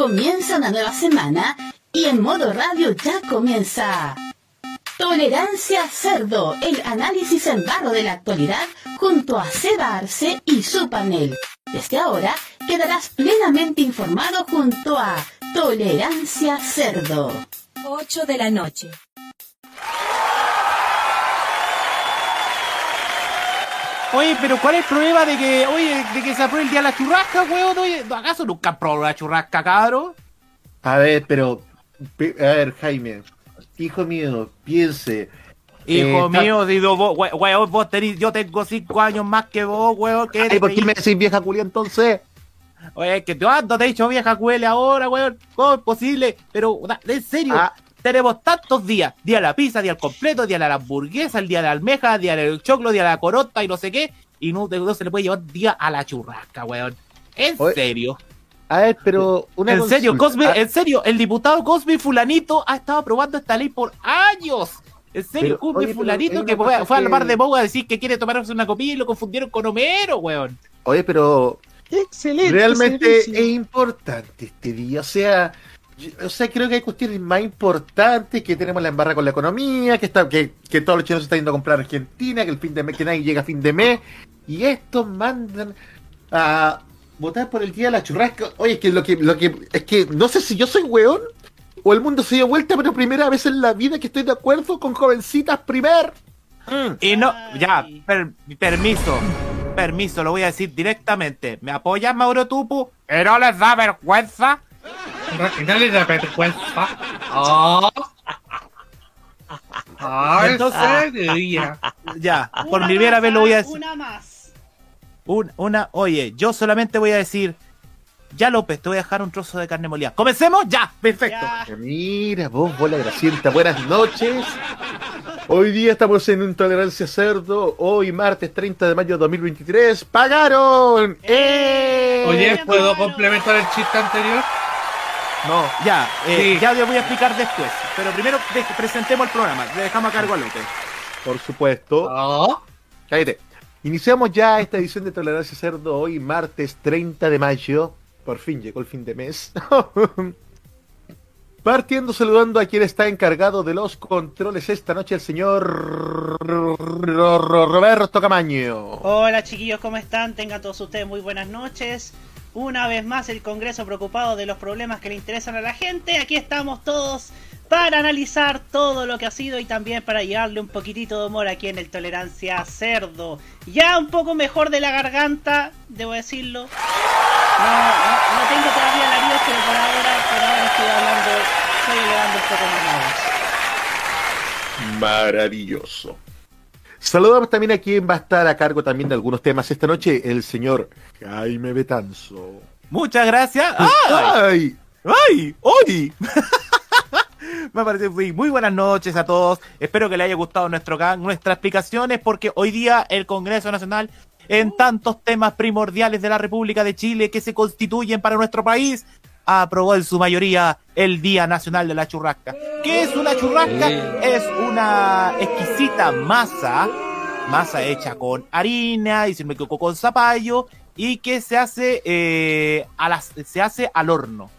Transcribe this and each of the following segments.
Comienza una nueva semana y en modo radio ya comienza. Tolerancia Cerdo, el análisis en barro de la actualidad junto a Seba Arce y su panel. Desde ahora quedarás plenamente informado junto a Tolerancia Cerdo. 8 de la noche. Oye, pero ¿cuál es el problema de que, oye, de que se apruebe el día de la churrasca, weón? Oye, ¿acaso nunca probado la churrasca, cabrón? A ver, pero. pe- A ver, Jaime. Hijo mío, piense. Hijo Eh, mío, digo, vos, we- weón, vos tenés, yo tengo cinco años más que vos, weón, que Ay, ¿por qué me decís vieja culia entonces? Oye, que cuando te he dicho vieja cuele ahora, weón, ¿cómo es posible? Pero, en serio, Ah. Tenemos tantos días, día de la pizza, día del completo, día de la hamburguesa, el día de la almeja, día del choclo, día de la corota y no sé qué, y no, no se le puede llevar día a la churrasca, weón. En Oye, serio. A ver, pero. Una En serio. Cosme, Ah, en serio, el diputado Cosme Fulanito ha estado aprobando esta ley por años. En serio, Pero, Cosme Fulanito que fue, fue a la que- par de Boga a decir que quiere tomarse una copia y lo confundieron con Homero, weón. Oye, pero. Excelente. Realmente servicio. es importante este día. O sea. Yo- O sea, creo que hay cuestiones más importantes que tenemos la embarra con la economía, que está, que, que todos los chinos se están yendo a comprar a Argentina, que el fin de mes, que nadie llega a fin de mes, y estos mandan a votar por el día de la churrasca. Oye, es que lo que, lo que, es que no sé si yo soy weón o el mundo se dio vuelta, pero primera vez en la vida que estoy de acuerdo con jovencitas primer. Mm. Y no, ya, per- permiso, permiso, lo voy a decir directamente. ¿Me apoyas, Mauro Tupu? ¿Que no les da vergüenza? Da vergüenza. Oh. Ah, Entonces- en serio. Ya, por primera vez lo voy a decir. Una más. Un- una, oye, yo solamente voy a decir, ya López, te voy a dejar un trozo de carne molida. ¿Comencemos? Ya, perfecto. Ya. Mira, vos, bola gracienta, buenas noches. Hoy día estamos en Intolerancia Cerdo. Hoy, martes 30 de mayo de 2023. ¡Pagaron! ¡Eh! Oye, ¿puedo complementar el chiste anterior? No, ya, eh, Sí. ya lo voy a explicar después. Pero primero presentemos el programa. Le dejamos a cargo a López. Por supuesto. Oh. Cállate. Iniciamos ya esta edición de Tolerancia Cerdo hoy, martes 30 de mayo. Por fin llegó el fin de mes. Partiendo saludando a quien está encargado de los controles esta noche, el señor Roberto Camaño. Hola chiquillos, ¿cómo están? Tengan todos ustedes muy buenas noches. Una vez más el Congreso preocupado de los problemas que le interesan a la gente. Aquí estamos todos para analizar todo lo que ha sido y también para llevarle un poquitito de humor aquí en el Tolerancia Cerdo. Ya un poco mejor de la garganta, debo decirlo. No, tengo todavía la pero por ahora, por ahora estoy hablando, estoy elevando un poco más. Maravilloso. Saludamos también a quien va a estar a cargo también de algunos temas esta noche, el señor Jaime Betanzo. Muchas gracias. ¡Ay! ¡Ay! ¡Ay! ¡Hoy! Me parece muy, buenas noches a todos. Espero que les haya gustado nuestro nuestras explicaciones porque hoy día el Congreso Nacional en tantos temas primordiales de la República de Chile que se constituyen para nuestro país aprobó en su mayoría el Día Nacional de la Churrasca. ¿Qué es una churrasca? Es una exquisita masa, masa hecha con harina y si me equivoco con zapallo y que se hace eh, a las, se hace al horno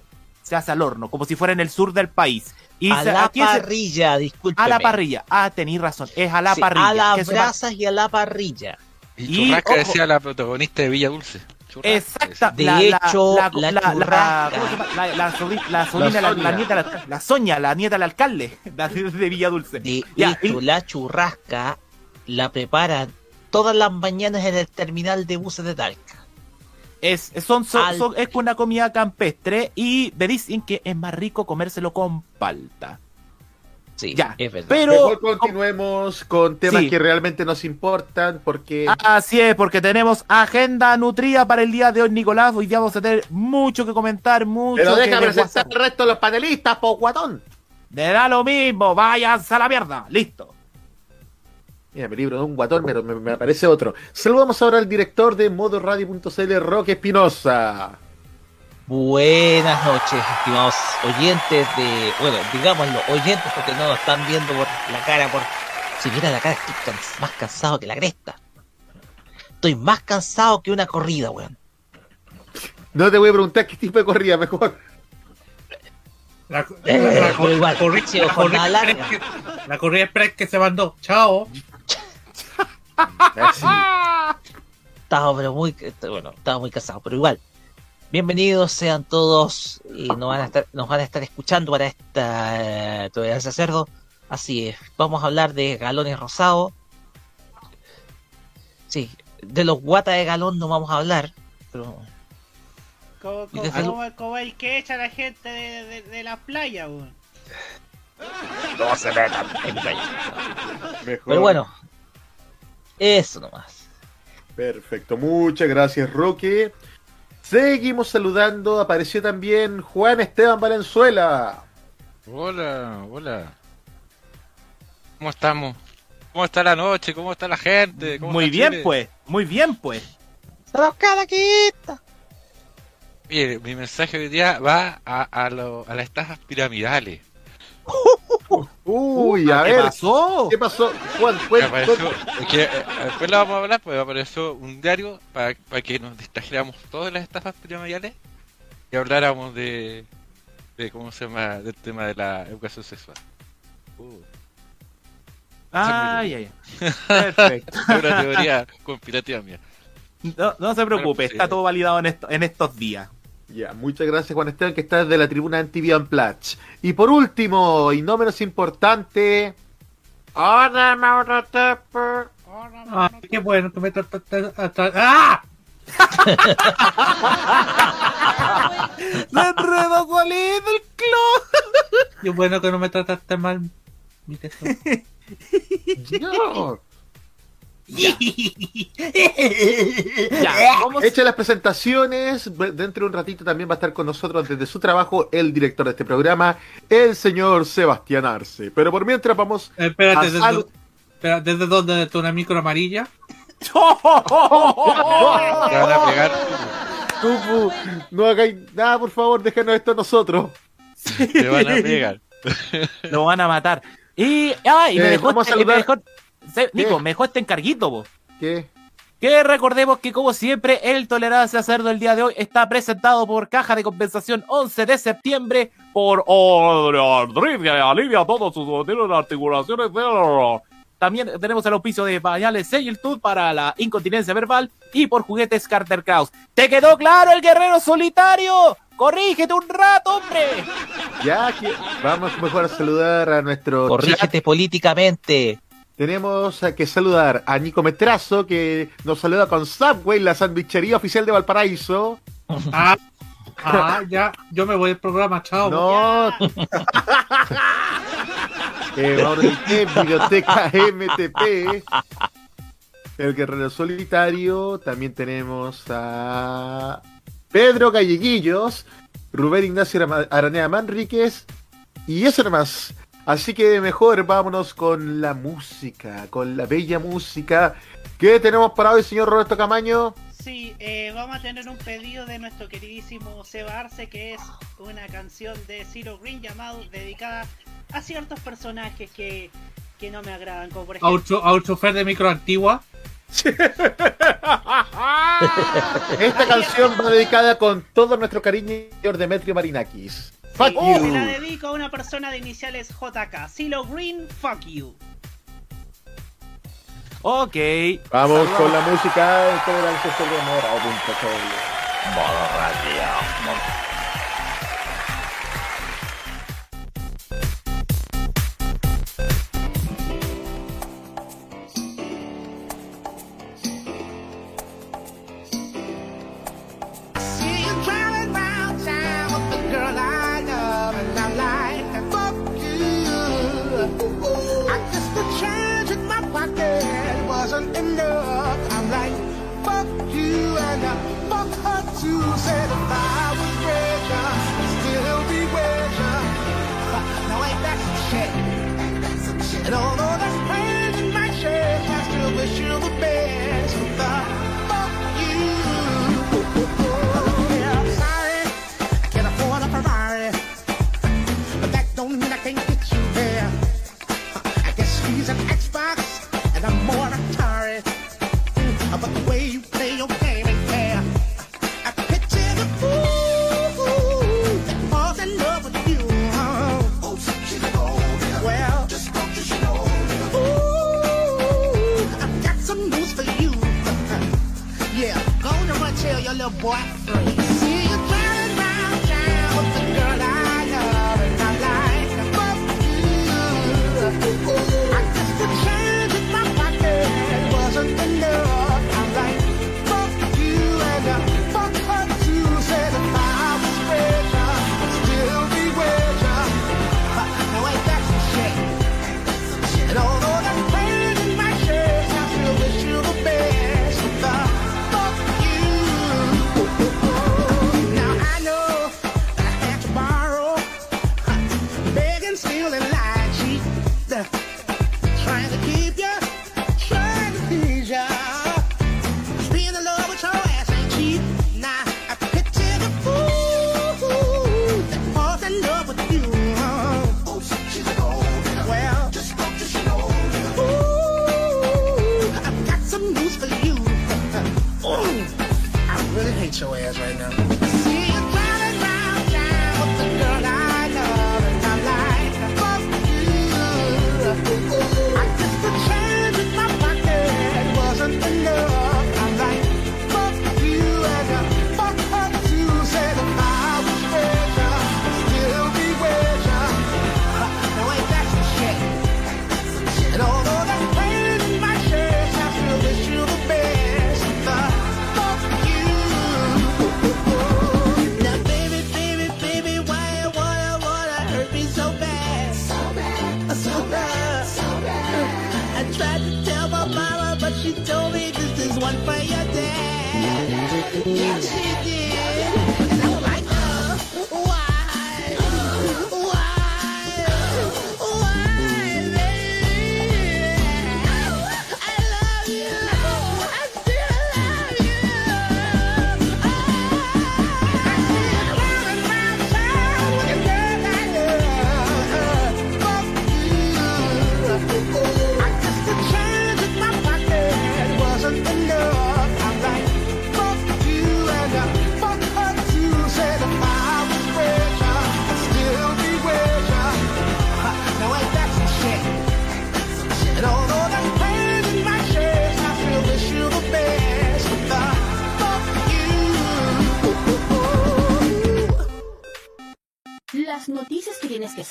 se hace al horno, como si fuera en el sur del país. Y a se- la parrilla, disculpe. a la parrilla. Ah, tenéis razón, es a la parrilla. A las brasas y a la parrilla. Y Y, churrasca ojo. decía la protagonista de Villa Dulce. Churrasca, Exacta. De la, hecho, la, la la, la, sobrina, la, la Sonia. nieta, la, la Soña, la nieta del alcalde la de de Villa Dulce. De Ya, hecho, y- la churrasca la preparan todas las mañanas en el terminal de buses de Talca. Es, son, son- Al- son- es una comida campestre y me dicen que es más rico comérselo con palta. Sí, Ya, es verdad. Pero Mejor continuemos con temas Sí. que realmente nos importan porque Así es, porque tenemos agenda nutrida para el día de hoy, Nicolás. Hoy día vamos a tener mucho que comentar, mucho Pero que deja presentar desguazar. el resto de los panelistas, po guatón. Me da lo mismo, váyanse a la mierda. Listo. Mira, mi libro de un guatón, pero me, me aparece otro. Saludamos ahora al director de modoradio.cl, Roque Espinosa. Buenas noches, estimados oyentes de. Bueno, digámoslo, oyentes porque no nos están viendo por la cara. por Si viera la cara, estoy cans- más cansado que la cresta. Estoy más cansado que una corrida, weón. No te voy a preguntar qué tipo de corrida mejor. La, Eh, la- pero igual, corri- ha sido la jornada corri- larga. que- la corrida express que se mandó. Chao. Estaba pero muy bueno, estaba muy casado, pero igual. Bienvenidos sean todos y nos van a estar, nos van a estar escuchando para esta eh, tolerancia cerdo. Así es, vamos a hablar de galones rosados. Sí, de los guatas de galón no vamos a hablar, pero como, desde como- como el que echa a la gente de, de- de la playa, weón. no se metan en. Mejor. Pero bueno, eso nomás. Perfecto, muchas gracias Roque. Seguimos saludando, apareció también Juan Esteban Valenzuela. Hola, hola. ¿Cómo estamos? ¿Cómo está la noche? ¿Cómo está la gente? ¿Cómo Muy bien, Chile? pues. Muy bien, pues. ¡Estamos cada quita! Mire, mi mensaje hoy día va a, a, lo- a las estafas piramidales. Uy, a ¿Qué ver, pasó? ¿qué pasó? Me cuenta- apareció, que, eh, después lo vamos a hablar, pues apareció un diario para, para que nos distrajéramos todas las estafas piramidales y habláramos de, de cómo se llama, del tema de la educación sexual. Uh, Ay, ay, ay. Perfecto. es una teoría conspirativa mía. No, no se preocupe, Bueno, pues, está sí. todo validado en, esto- en estos días. Ya, muchas gracias Juan Esteban que está desde la tribuna anti Platch. Y por último, y no menos importante, Hola Mauro Tepper. Ah, qué bueno que me trataste hasta. ¡Ah! ¡Se enredó solito el clon! Qué bueno que no me trataste mal, mi tesoro. Ya, vamos. Hecha las presentaciones, dentro de un ratito también va a estar con nosotros desde su trabajo el director de este programa, el señor Sebastián Arce. Pero por mientras vamos Eh, Espérate, a ¿desde, salu- espera, ¿desde dónde? ¿De una micro amarilla? Te van a pegar. Tupu, no hagáis nada, por favor, déjanos esto a nosotros. Te van a pegar. Lo van a matar. Y, ah, y me Eh, dejó, vamos a este- y me saludar- dejó- se- Nico, ¿Qué? me dejó este encarguito, vos. ¿Qué? Que recordemos que como siempre el Tolerancia Cerdo el día de hoy está presentado por Caja de Compensación 11 de septiembre por Rodríguez, alivia todos sus dolores de articulaciones. También tenemos el auspicio de pañales Seiltud para la incontinencia verbal y por juguetes Carter Kraus. ¿Te quedó claro el guerrero solitario? ¡Corrígete un rato, hombre! Ya que vamos mejor a saludar a nuestro chat. Corrígete políticamente. Tenemos que saludar a Nico Metrazo, que nos saluda con Subway, la sandwichería oficial de Valparaíso. Ah, ah, ya, yo me voy del programa, chao. No. eh, Biblioteca MTP. El Guerrero Solitario. También tenemos a Pedro Galleguillos, Rubén Ignacio Aranea Manríquez. Y eso nomás. Así que mejor vámonos con la música, con la bella música. ¿Qué tenemos para hoy, señor Roberto Camaño? Sí, eh, vamos a tener un pedido de nuestro queridísimo Seba Arce, que es una canción de Zero Green llamado dedicada a ciertos personajes que, que no me agradan, como por A ejemplo... a un chofer de micro antigua. Esta canción va dedicada con todo nuestro cariño señor Demetrio Marinakis. Fuck Sí, you. la dedico a una persona de iniciales JK. Silo Green, fuck you. Ok. Vamos con la música de Tolerancia sobre Morado.cl. Modo radio. I'm like, fuck you, and uh, fuck her too. Said if I was richer, I'd still be richer. Now ain't that some shit? And although that's pain in my chest, I still wish you the best. boyfriend.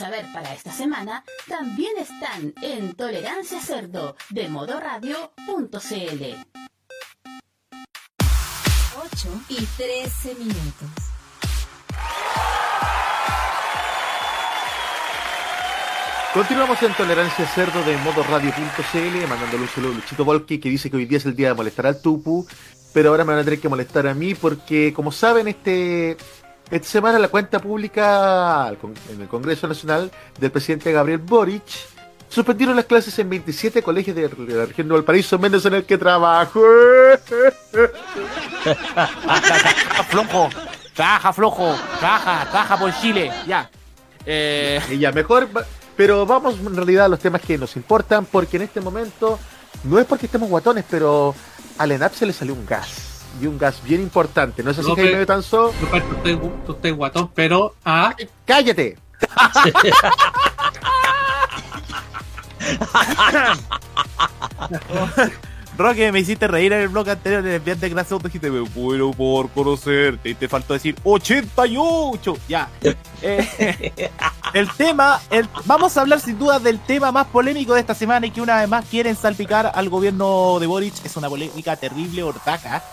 Saber para esta semana también están en Tolerancia Cerdo de modoradio.cl. 8 y 13 minutos. Continuamos en Tolerancia Cerdo de modoradio.cl, mandándole un saludo a Luchito Volki, que dice que hoy día es el día de molestar al Tupu, pero ahora me van a tener que molestar a mí porque, como saben, este esta semana la cuenta pública en el Congreso Nacional del presidente Gabriel Boric suspendieron las clases en 27 colegios de la región de Valparaíso, menos en el que trabajo. Trabaja flojo, trabaja flojo, trabaja, trabaja por Chile, ya. Eh, Y ya, mejor, pero vamos en realidad a los temas que nos importan, porque en este momento, no es porque estemos guatones, pero al ENAP se le salió un gas. Y un gas bien importante. ¿No es así, No, Jaime pero- Betanzó? Tú estás, tú estás guatón, pero a. ¡Cállate! Roque, me hiciste reír en el blog anterior en el viaje de clase dijiste, me muero por conocerte. Y te faltó decir 88. Ya. Eh, el tema, el, vamos a hablar sin duda del tema más polémico de esta semana y que una vez más quieren salpicar al gobierno de Boric. Es una polémica terrible, hortaca,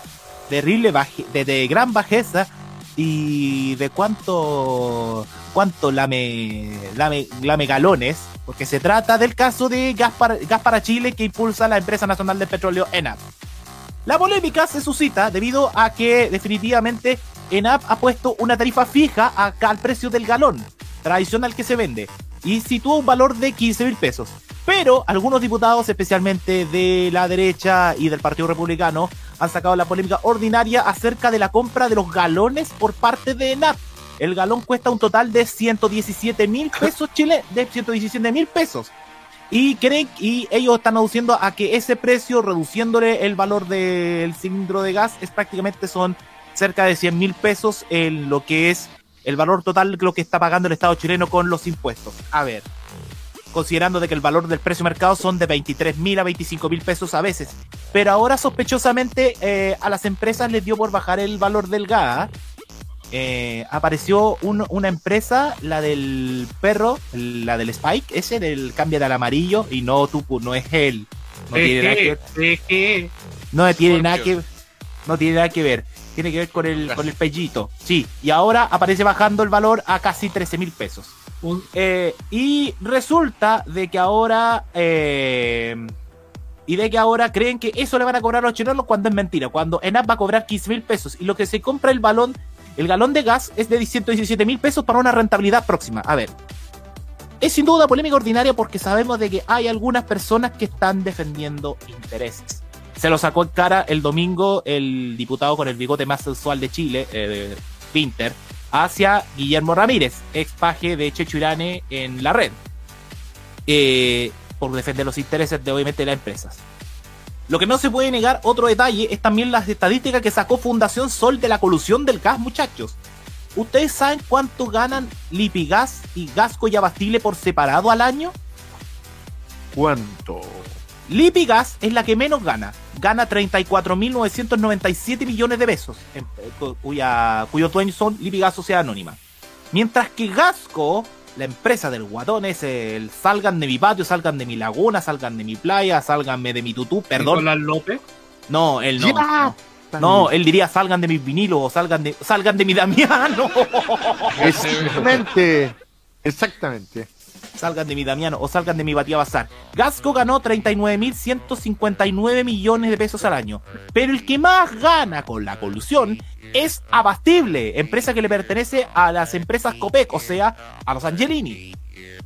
terrible, de, gran bajeza y de cuánto, cuánto lame, galones, porque se trata del caso de gas para, gas Chile que impulsa la empresa nacional de petróleo ENAP. La polémica se suscita debido a que definitivamente ENAP ha puesto una tarifa fija acá al precio del galón tradicional que se vende y sitúa un valor de 15 mil pesos. Pero algunos diputados, especialmente de la derecha y del Partido Republicano, han sacado la polémica ordinaria acerca de la compra de los galones por parte de ENAP. El galón cuesta un total de 117 mil pesos chile, de 117 mil pesos. Y creen, y ellos están aduciendo a que ese precio, reduciéndole el valor del cilindro de gas, es prácticamente son cerca de 100 mil pesos en lo que es el valor total de lo que está pagando el Estado chileno con los impuestos. A ver, considerando de que el valor del precio mercado son de 23 mil a 25 mil pesos a veces. Pero ahora sospechosamente eh, a las empresas les dio por bajar el valor del gas. Eh, apareció un- una empresa, la del perro, la del Spike, ese del cambia del amarillo y no Tupu, no es él. No tiene nada que ver. No tiene nada que no tiene nada que ver. Tiene que ver con el con el pellito. Sí, y ahora aparece bajando el valor a casi 13 mil pesos. Eh, y resulta de que ahora eh, y de que ahora creen que eso le van a cobrar a los chilenos cuando es mentira. Cuando ENAP va a cobrar 15 mil pesos y lo que se compra el balón, el galón de gas es de 117 mil pesos para una rentabilidad próxima. A ver. Es sin duda polémica ordinaria porque sabemos de que hay algunas personas que están defendiendo intereses. Se lo sacó en cara el domingo el diputado con el bigote más sensual de Chile, eh, Pinter, hacia Guillermo Ramírez, ex paje de Checho Irane en la red, eh, por defender los intereses de obviamente las empresas. Lo que no se puede negar, otro detalle, es también las estadísticas que sacó Fundación Sol de la colusión del gas, muchachos. ¿Ustedes saben cuánto ganan Lipigas y Gasco y Abastile por separado al año? ¿Cuánto? Lipigas es la que menos gana. Gana 34.997 millones de pesos, en- eh, cu- cuya, cuyos dueños son Lipigas Sociedad Anónima. Mientras que Gasco, la empresa del guatón, es el salgan de mi patio, salgan de mi laguna, salgan de mi playa, salganme de mi tutú, perdón. Nicolás López. No, él no. Ya. No, no, él diría salgan de mis vinilos o salgan de, salgan de mi Damiano. Exactamente. Exactamente. Salgan de mi Damiano o salgan de mi Batía Bazar. Gasco ganó 39.159 millones de pesos al año, pero el que más gana con la colusión es Abastible, empresa que le pertenece a las empresas Copec, o sea, a los Angelini.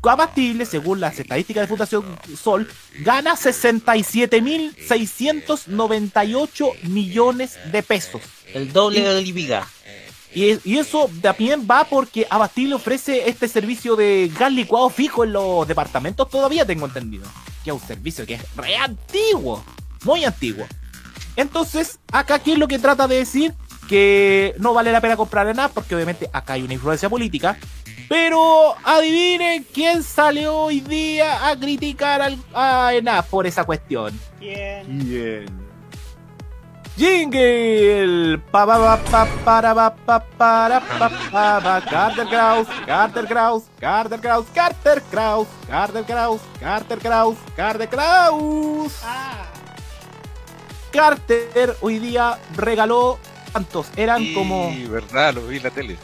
Abastible, según las estadísticas de Fundación Sol, gana 67.698 millones de pesos. El doble del Lipigas. Y, es- y eso también va porque Abastible ofrece este servicio de gas licuado fijo en los departamentos todavía, tengo entendido. Que es un servicio que es re antiguo, muy antiguo. Entonces, acá, ¿qué es lo que trata de decir? Que no vale la pena comprar en app porque obviamente acá hay una influencia política. Pero adivinen quién salió hoy día a criticar al, a ENAP por esa cuestión. Bien. Bien. Jingle. Pa pa pa pa para pa pa para pa pa pa Carter Kraus, Carter Kraus, Carter Kraus, Carter Kraus, Carter Kraus, Carter Kraus, Carter Kraus. Carter hoy día regaló ¿cuántos? Eran Y, como verdad, lo vi en la tele.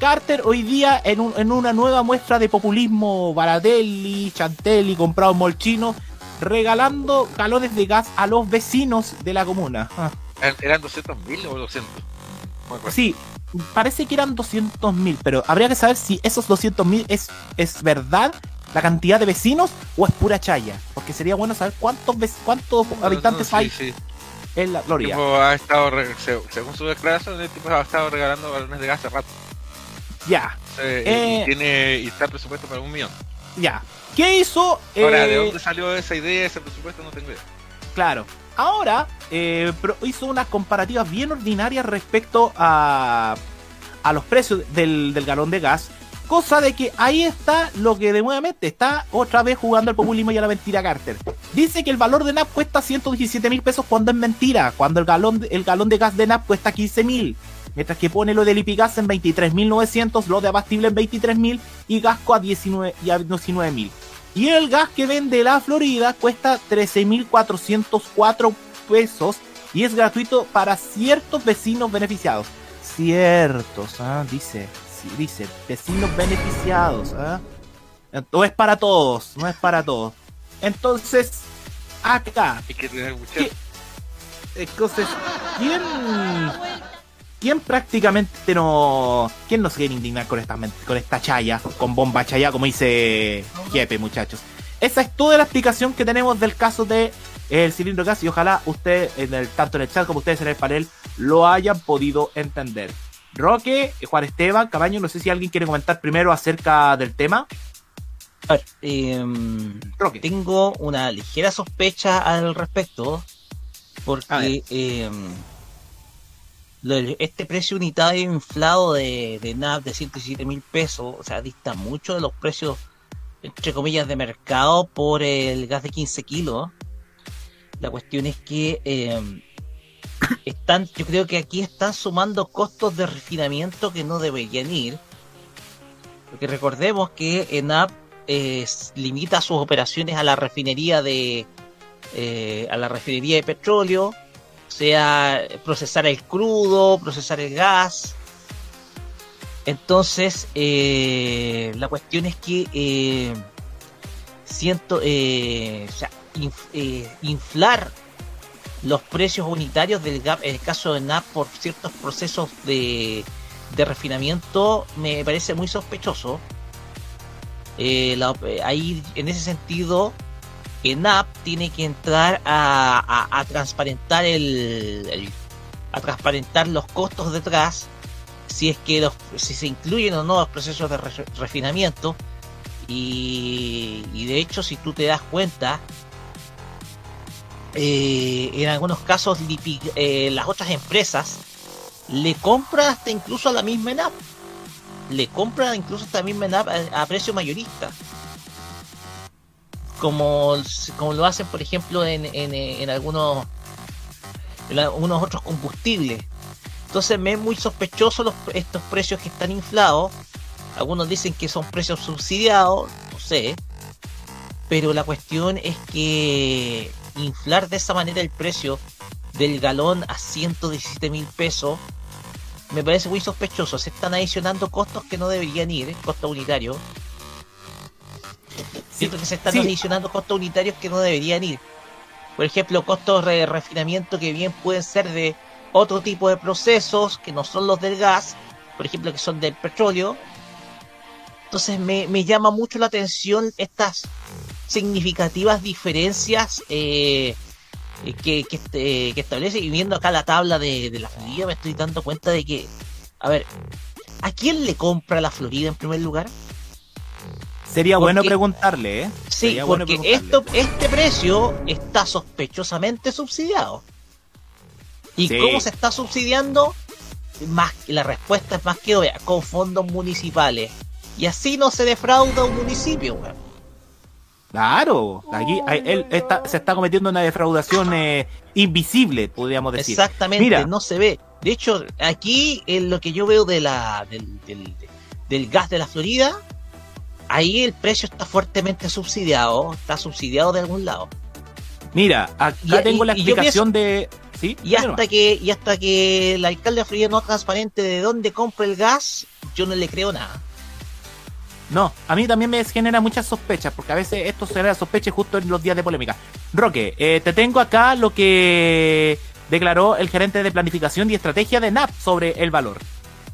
Carter hoy día en, un- en una nueva muestra de populismo Baratelli, Chantelli, comprado en Molchino, regalando galones de gas a los vecinos de la comuna. Ah. ¿Eran- ¿Eran 200 mil o 200? No me acuerdo. Sí, parece que eran 200 mil, pero habría que saber si esos 200 mil es, es verdad la cantidad de vecinos o es pura chaya. Porque sería bueno saber cuántos cuántos habitantes No, hay sí, en la Gloria. tipo ha estado, según su declaración, el tipo ha estado regalando balones de gas hace rato. Ya, Eh, Eh. y, tiene, y está presupuesto para un millón. ya. ¿Qué hizo? Ahora, Eh, ¿de dónde salió esa idea, ese presupuesto? No tengo idea. Claro. Ahora eh, hizo unas comparativas bien ordinarias respecto a, a los precios del, del galón de gas. Cosa de que ahí está lo que de nuevamente está otra vez jugando al populismo y a la mentira Carter. Dice que el valor de NAP cuesta 117 mil pesos cuando es mentira. Cuando el galón, de- el galón de gas de NAP cuesta 15 mil. Mientras que pone lo del Ipigas en 23.900, lo de Abastible en 23.000 y Gasco a 19 y a 19.000. Y el gas que vende la Florida cuesta 13.404 pesos y es gratuito para ciertos vecinos beneficiados. Ciertos, ¿ah? dice, sí, dice, vecinos beneficiados. ¿ah? No es para todos, no es para todos. Entonces, acá, Hay que tener mucha. ¿Qué? entonces, ¿quién, quién prácticamente no, quién no se quiere indignar con esta, con esta chaya, con bomba chaya, como dice Jepe, muchachos? Esa es toda la explicación que tenemos del caso de el cilindro gas y ojalá usted, en el, tanto en el chat como ustedes en el panel, lo hayan podido entender. Roque, Juan Esteban, Cabaño, no sé si alguien quiere comentar primero acerca del tema. A ver, em, Roque. tengo una ligera sospecha al respecto, porque em, este precio unitario inflado de, de de 107 mil pesos, o sea, dista mucho de los precios entre comillas, de mercado por el gas de 15 kilos. La cuestión es que eh, están, yo creo que aquí están sumando costos de refinamiento que no deberían ir. Porque recordemos que ENAP eh, limita sus operaciones a la refinería de eh, a la refinería de petróleo, sea procesar el crudo, procesar el gas. Entonces, eh, la cuestión es que eh, siento, eh, o sea, eh, inflar los precios unitarios del GAP, en el caso de NAP, por ciertos procesos de, de refinamiento, me parece muy sospechoso. Ahí, en ese sentido, NAP tiene que entrar a, a- a transparentar el, a transparentar los costos detrás si es que los, si se incluyen o no los procesos de re- refinamiento. Y, y de hecho si tú te das cuenta eh, en algunos casos eh, las otras empresas le compran hasta incluso a la misma ENAP le compran incluso hasta la misma ENAP a, a precio mayorista como, como lo hacen por ejemplo en, en, en algunos en algunos otros combustibles entonces me es muy sospechoso los, estos precios que están inflados. Algunos dicen que son precios subsidiados, no sé. Pero la cuestión es que inflar de esa manera el precio del galón a 117 mil pesos me parece muy sospechoso. Se están adicionando costos que no deberían ir, costos unitarios. Siento que se están sí. adicionando costos unitarios que no deberían ir. Por ejemplo, costos de refinamiento que bien pueden ser de otro tipo de procesos que no son los del gas, por ejemplo, que son del petróleo. Entonces me, me llama mucho la atención estas significativas diferencias eh, que, que, este- que establece. Y viendo acá la tabla de, de la Florida, me estoy dando cuenta de que, a ver, ¿a quién le compra la Florida en primer lugar? Sería bueno preguntarle, ¿eh? Sí, Sería porque esto, este precio está sospechosamente subsidiado. ¿Y Sí. cómo se está subsidiando? Más, la respuesta es más que obvia, con fondos municipales. Y así no se defrauda un municipio, weón. Claro, aquí hay- él está, se está cometiendo una defraudación eh, invisible, podríamos decir. Exactamente, Mira. no se ve. De hecho, aquí en lo que yo veo de la, del, del- del gas de la Florida, ahí el precio está fuertemente subsidiado, está subsidiado de algún lado. Mira, acá Y- tengo y- la explicación de... ¿Sí? Y hasta que, y hasta que el alcalde de Florida no transparente de dónde compra el gas, yo no le creo nada. No, a mí también me genera muchas sospechas, porque a veces esto será sospecha justo en los días de polémica. Roque, eh, te tengo acá lo que declaró el gerente de planificación y estrategia de NAP sobre el valor.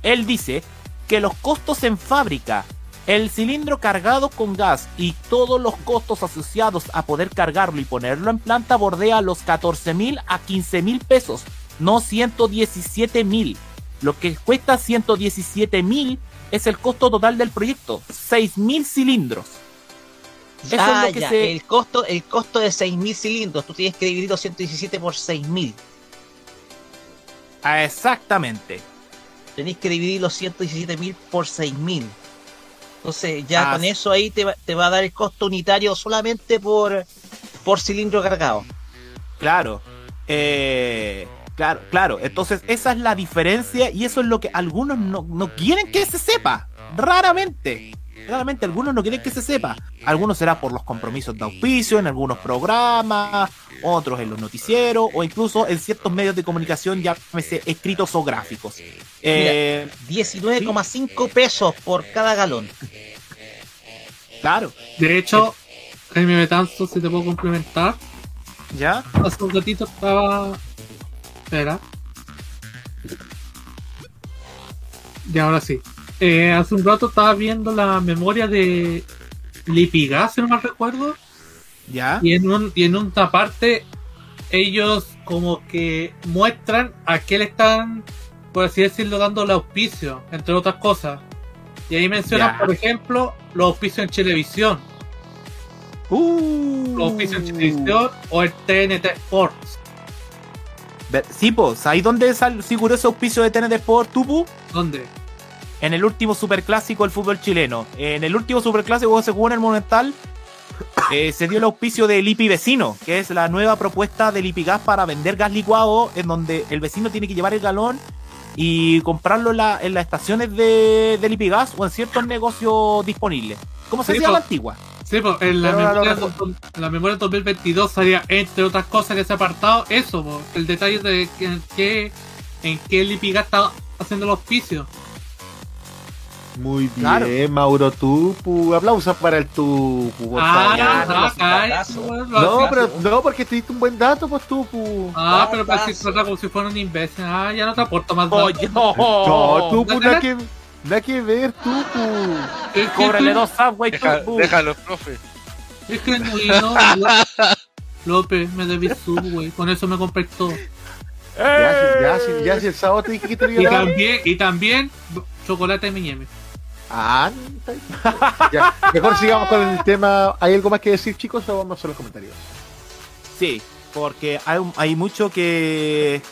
Él dice que los costos en fábrica, el cilindro cargado con gas y todos los costos asociados a poder cargarlo y ponerlo en planta bordea los 14 mil a 15 mil pesos, no 117 mil. Lo que cuesta 117 mil es el costo total del proyecto, 6 mil cilindros. Eso ah, es lo que ya, se... el costo, el costo de 6.000 cilindros, tú tienes que dividir los 117 por 6.000. Ah, exactamente. Tenés que dividir los 117.000 por 6.000. Entonces ya Ah, con eso ahí te va, te va a dar el costo unitario solamente por, por cilindro cargado. Claro. Eh, claro, claro. Entonces, esa es la diferencia y eso es lo que algunos no, no quieren que se sepa. Raramente. Raramente algunos no quieren que se sepa. Algunos será por los compromisos de auspicio en algunos programas, otros en los noticieros o incluso en ciertos medios de comunicación, llámese escritos o gráficos. Eh, 19,5 pesos por cada galón. claro, De hecho, Jaime Betanzo, si te puedo complementar, ¿ya? hace un ratito estaba. Espera. Y ahora sí. Eh, hace un rato estaba viendo la memoria de Lipigas, si no mal recuerdo. ¿Ya? Y en, un, y en una parte, ellos como que muestran a qué le están, por así decirlo, dando el auspicio, entre otras cosas. Y ahí mencionan, Ya. por ejemplo, los auspicios en televisión. Uh. Los auspicios en televisión o el TNT Sports. Sí, pues, ahí donde sal- figuró ese auspicio de TNT Sport, Tupu, ¿Dónde? En el último superclásico del fútbol chileno. En el último superclásico que se jugó en el Monumental, eh, se dio el auspicio del IPI Vecino, que es la nueva propuesta del IPI Gas para vender gas licuado, en donde el vecino tiene que llevar el galón y comprarlo en, la- en las estaciones de, del IPI Gas o en ciertos negocios disponibles. ¿Cómo se Sí, hacía po. la antigua? Sí, pues en la, Pero memoria, la memoria del 2022 salía, entre otras cosas, en ese apartado, eso, po, el detalle de que- en qué en qué Lipiga está haciendo el auspicio. Muy bien, Claro. Mauro Tupu. Aplausos para el Tupu. por Ah, favor. ya, ah, no, ah, no, pero no, porque te diste un buen dato, pues Tupu. Ah, pero para si trata como si fuera un imbécil. Ah, ya no te aporto más datos. No, no, Tupu, nada que, nada que ver, Tupu. Es que Cóbrale tú- dos Subway, Deja, Tupu. déjalo, profe. Es genuino. López, me debí güey. Con eso me compré todo. Ya, si- ya, el sábado te dije que te Y iba a dar. también, y también chocolate M&M. Ah. Ya, mejor sigamos con el tema. ¿Hay algo más que decir, chicos, o vamos a los comentarios? Sí, porque hay, hay mucho que.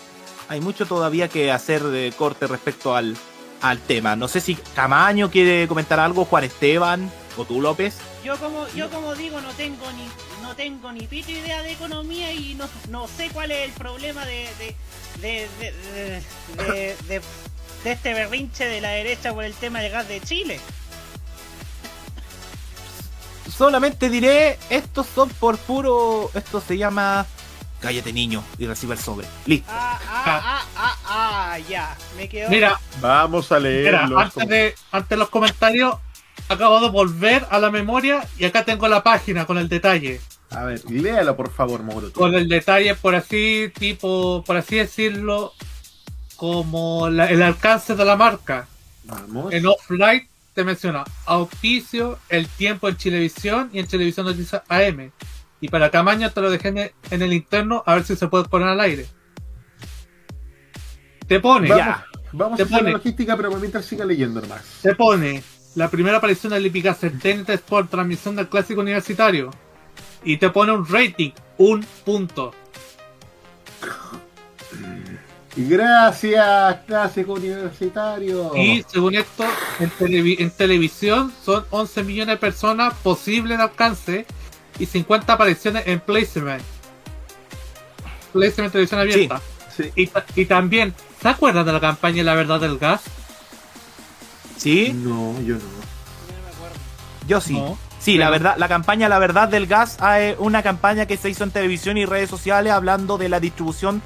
Hay mucho todavía que hacer de corte respecto al, al tema. No sé si Camaño quiere comentar algo, Juan Esteban o tú, López. Yo como, yo como digo, no tengo ni no tengo ni pito idea de economía y no, no sé cuál es el problema de de, de, de, de- este berrinche de la derecha por el tema del gas de Chile. Solamente diré, estos son por puro. Esto se llama. Cállate, niño, y recibe el sobre. Listo. Ah, ah, ah, ah, ah, ya. Me quedo. Mira, Vamos a leer antes de, antes de los comentarios, acabo de volver a la memoria y acá tengo la página con el detalle. A ver, léalo por favor, Mauro. Con el detalle, por así, tipo, por así decirlo, como la- el alcance de la marca. Vamos. En Offline te menciona auspicio, el tiempo en Chilevisión y en Televisión Noticias AM. Y para Camaño te lo dejé en el, en el interno a ver si se puede poner al aire. Te pone, Vamos, ya. vamos Te a hacer pone. la logística, pero mientras siga leyendo nomás. te pone la primera aparición en TNT Sport, transmisión del clásico universitario. Y te pone un rating, un punto. Y gracias, clásico universitario. Y según esto, en, televi- en televisión son 11 millones de personas posibles de alcance y 50 apariciones en placement. Placement en televisión abierta. Sí. Y, ta- y también, ¿se acuerdan de la campaña La Verdad del Gas? ¿Sí? No, yo no. Yo sí. No. Sí, la verdad, la campaña La Verdad del Gas es una campaña que se hizo en televisión y redes sociales hablando de la distribución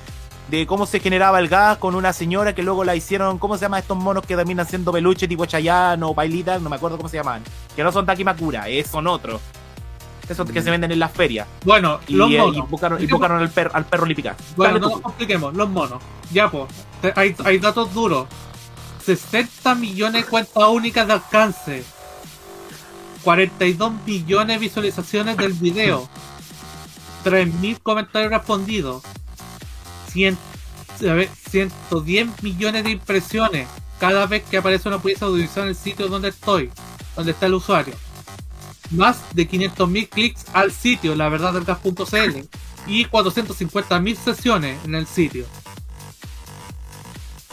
de cómo se generaba el gas con una señora que luego la hicieron, ¿cómo se llama estos monos que terminan siendo peluche tipo Chayanne o Pailita? No me acuerdo cómo se llaman. Que no son Takimakura, es, son otros. Esos que se venden en las ferias. Bueno, Y, los eh, monos. y buscaron, y buscaron al, perro al perro. Bueno, Dale no nos compliquemos, los monos. Ya, pues, hay, hay datos duros. 60 millones de cuentas únicas de alcance. 42 millones de visualizaciones del video. 3.000 comentarios respondidos. 100, a ver, 110 millones de impresiones cada vez que aparece una pieza audiovisual en el sitio donde estoy, donde está el usuario. Más de 500.000 clics al sitio, la verdad del gas.cl y 450.000 sesiones en el sitio.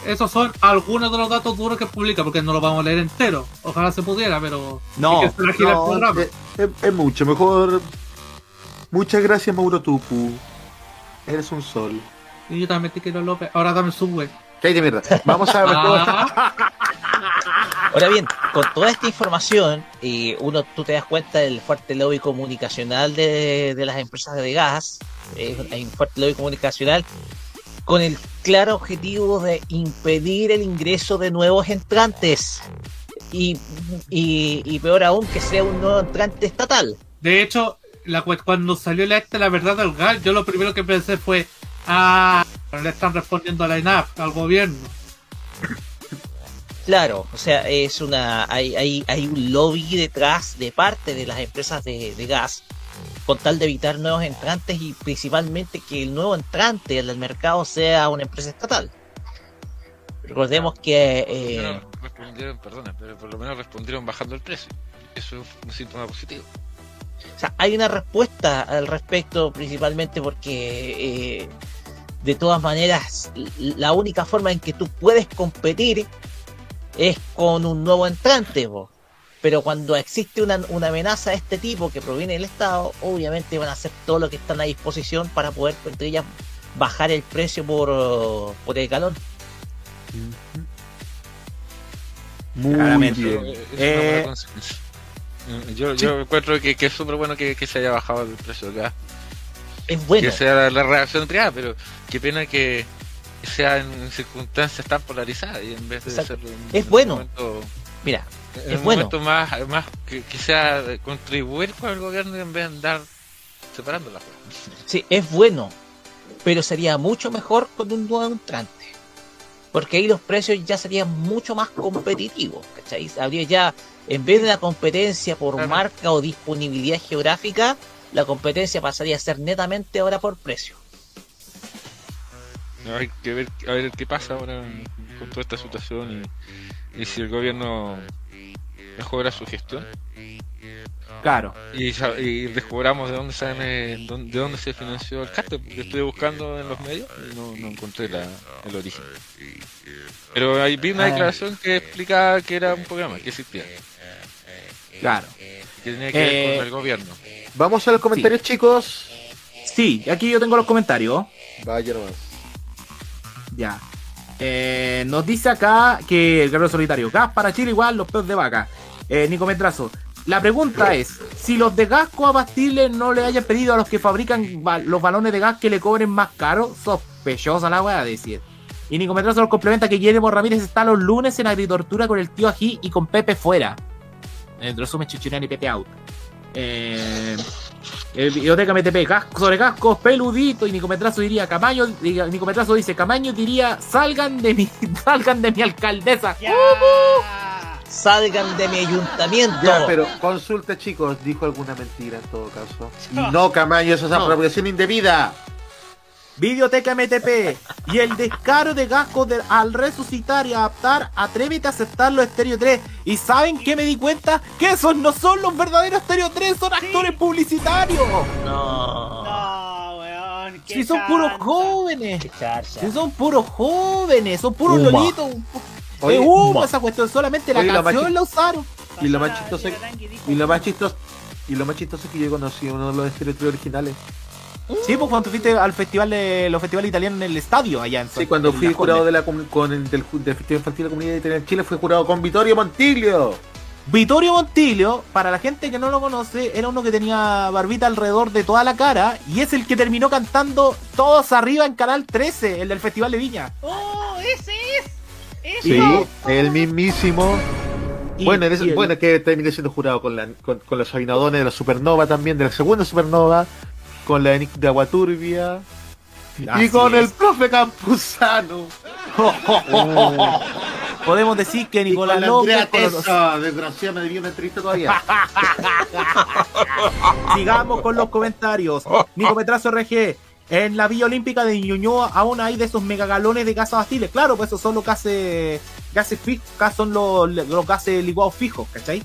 Esos son algunos de los datos duros que publica, porque no lo vamos a leer entero. Ojalá se pudiera, pero. No, hay que hacer aquí el No, programa. es, es- es mucho mejor. Muchas gracias, Mauro Tupu. Eres un sol. Y yo también te quiero, López. Ahora dame el subway. Cállate, mierda. Vamos a ver. Ah, Ahora bien, con toda esta información, eh, uno tú te das cuenta del fuerte lobby comunicacional de, de las empresas de gas. eh, hay un fuerte lobby comunicacional con el claro objetivo de impedir el ingreso de nuevos entrantes. Y, y, y peor aún, que sea un nuevo entrante estatal. de hecho, la, cuando salió la, esta, la verdad del gas, yo lo primero que pensé fue: Ah, le están respondiendo a la INAP, al gobierno. Claro, o sea, es una hay, hay, hay un lobby detrás de parte de las empresas de, de gas con tal de evitar nuevos entrantes y principalmente que el nuevo entrante del mercado sea una empresa estatal. Recordemos que eh, respondieron, perdona, pero por lo menos respondieron bajando el precio. Eso es un síntoma positivo. o sea, hay una respuesta al respecto principalmente porque eh, de todas maneras la única forma en que tú puedes competir es con un nuevo entrante, po. pero cuando existe una, una amenaza de este tipo que proviene del Estado, obviamente van a hacer todo lo que están a disposición para poder, entre ellas, bajar el precio por, por el galón. Muy Claramente. bien. Es una Eh, buena consecuencia. Eh, Yo, yo encuentro que, que es súper bueno que, que se haya bajado el precio del gas. Es bueno. Que sea la, la reacción triada, pero qué pena que sea en circunstancias tan polarizadas y en vez de Exacto. un, Es bueno. momento, Mira, en Es un bueno. momento más, más que, que sea contribuir con el gobierno en vez de andar separando las cosas. sí, es bueno, pero sería mucho mejor con un nuevo entrante. Porque ahí los precios ya serían mucho más competitivos, ¿cachai? Habría ya, en vez de la competencia por Claro. marca o disponibilidad geográfica, la competencia pasaría a ser netamente ahora por precio. No, hay que ver a ver qué pasa ahora con toda esta situación y, y si el gobierno mejora su gestión Claro. y, y descubramos de dónde sale, de dónde se financió el cártel, porque estuve buscando en los medios y no, no encontré la, el origen. Pero ahí vi una Ah. declaración que explicaba que era un programa que existía, Claro. que tenía que ver Eh, con el gobierno. Vamos a los comentarios, chicos. Sí, aquí yo tengo los comentarios. Vaya nomás. Ya. Eh, nos dice acá que el guerrero solitario, gas para Chile igual los peos de vaca. Eh, Nico Metrazo. La pregunta es, si los de gas coabatibles no le hayan pedido a los que fabrican ba- los balones de gas que le cobren más caro, sospechosa la weá, decir. Y Nico Metrazo nos complementa que Guillermo Ramírez está los lunes en agritortura con el tío Ají y con Pepe fuera. En resumen, Chichirán y Pepe out. Eh, el biblioteca MTP, casco sobre cascos, peludito, y Nicometrazo diría, Camaño, Nicometrazo dice, Camaño diría, salgan de mi, salgan de mi alcaldesa. Salgan de mi ayuntamiento. Ya, pero consulta, chicos. Dijo alguna mentira en todo caso. Y no, Camaño, eso es No. apropiación indebida. Videoteca MTP y el descaro de Gasco de- al resucitar y adaptar, atrévete a aceptarlo Estéreo 3. ¿Y saben qué me di cuenta? Que esos no son los verdaderos Estéreo 3, son actores publicitarios. No. No, weón. qué Si son puros jóvenes. Si son puros jóvenes, son puros Uma. lolitos. Oye, Uma. esa cuestión, solamente la Oye, canción la usaron. Y lo más chistoso Y lo más chistoso. Y lo más chistoso es que yo conocí uno de los estereotipos originales. Sí, pues cuando fuiste al festival de los festivales italianos en el estadio allá en Sí, cuando en fui jurado de la, con el, del, del Festival Infantil de la Comunidad Italiana en Chile, fui jurado con Vittorio Montiglio. Vittorio Montilio, para la gente que no lo conoce, era uno que tenía barbita alrededor de toda la cara y es el que terminó cantando Todos Arriba en Canal 13, el del Festival de Viña. ¡Oh, ese es! ¡Ese Sí, el mismísimo. Y- bueno, en ese- y el- bueno, que terminé siendo jurado con, la, con, con los Sabinadones de la Supernova también, de la segunda Supernova, con la de Nick de Aguaturbia y Así con el profe Campuzano. Podemos decir que Y con Nicolás López, con los- me una entrevista todavía. sigamos con los comentarios. Nico Petrazo RG, en la Villa Olímpica de Ñuñoa aún hay de esos megagalones de gas abastibles. Claro, pues esos son los gases, gases fijos, son los, los gases licuados fijos, ¿cachai?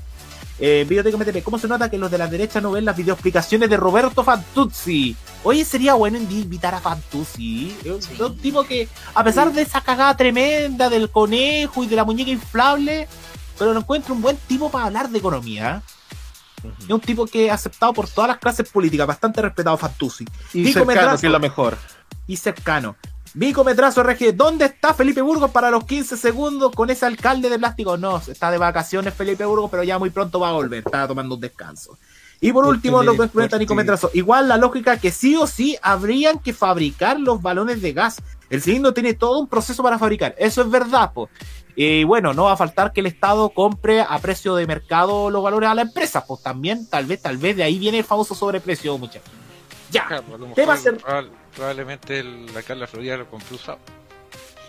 Eh, Videoteca MTP, ¿cómo se nota que los de la derecha no ven las videoexplicaciones de Roberto Fantuzzi? Oye, sería bueno invitar a Fantuzzi. Es un- Sí. es un tipo que, a pesar de esa cagada tremenda del conejo y de la muñeca inflable, pero lo encuentro un buen tipo para hablar de economía. Es un tipo que es aceptado por todas las clases políticas, bastante respetado Fantuzzi. y Nico cercano, Metrazo. que es lo mejor. Y cercano. Vico Metrazo RG, ¿dónde está Felipe Burgos para los 15 segundos con ese alcalde de plástico? No, está de vacaciones Felipe Burgos, pero ya muy pronto va a volver, está tomando un descanso. Y por último, lo que comenta Nico. Metrazo, igual la lógica que sí o sí habrían que fabricar los balones de gas. El cilindro tiene todo un proceso para fabricar, eso es verdad, pues. Y bueno, no va a faltar que el Estado compre a precio de mercado los valores a la empresa, pues también, tal vez, tal vez de ahí viene el famoso sobreprecio, muchachos. Ya, Claro, a lo Probablemente el, la Carla Florida lo compró usado.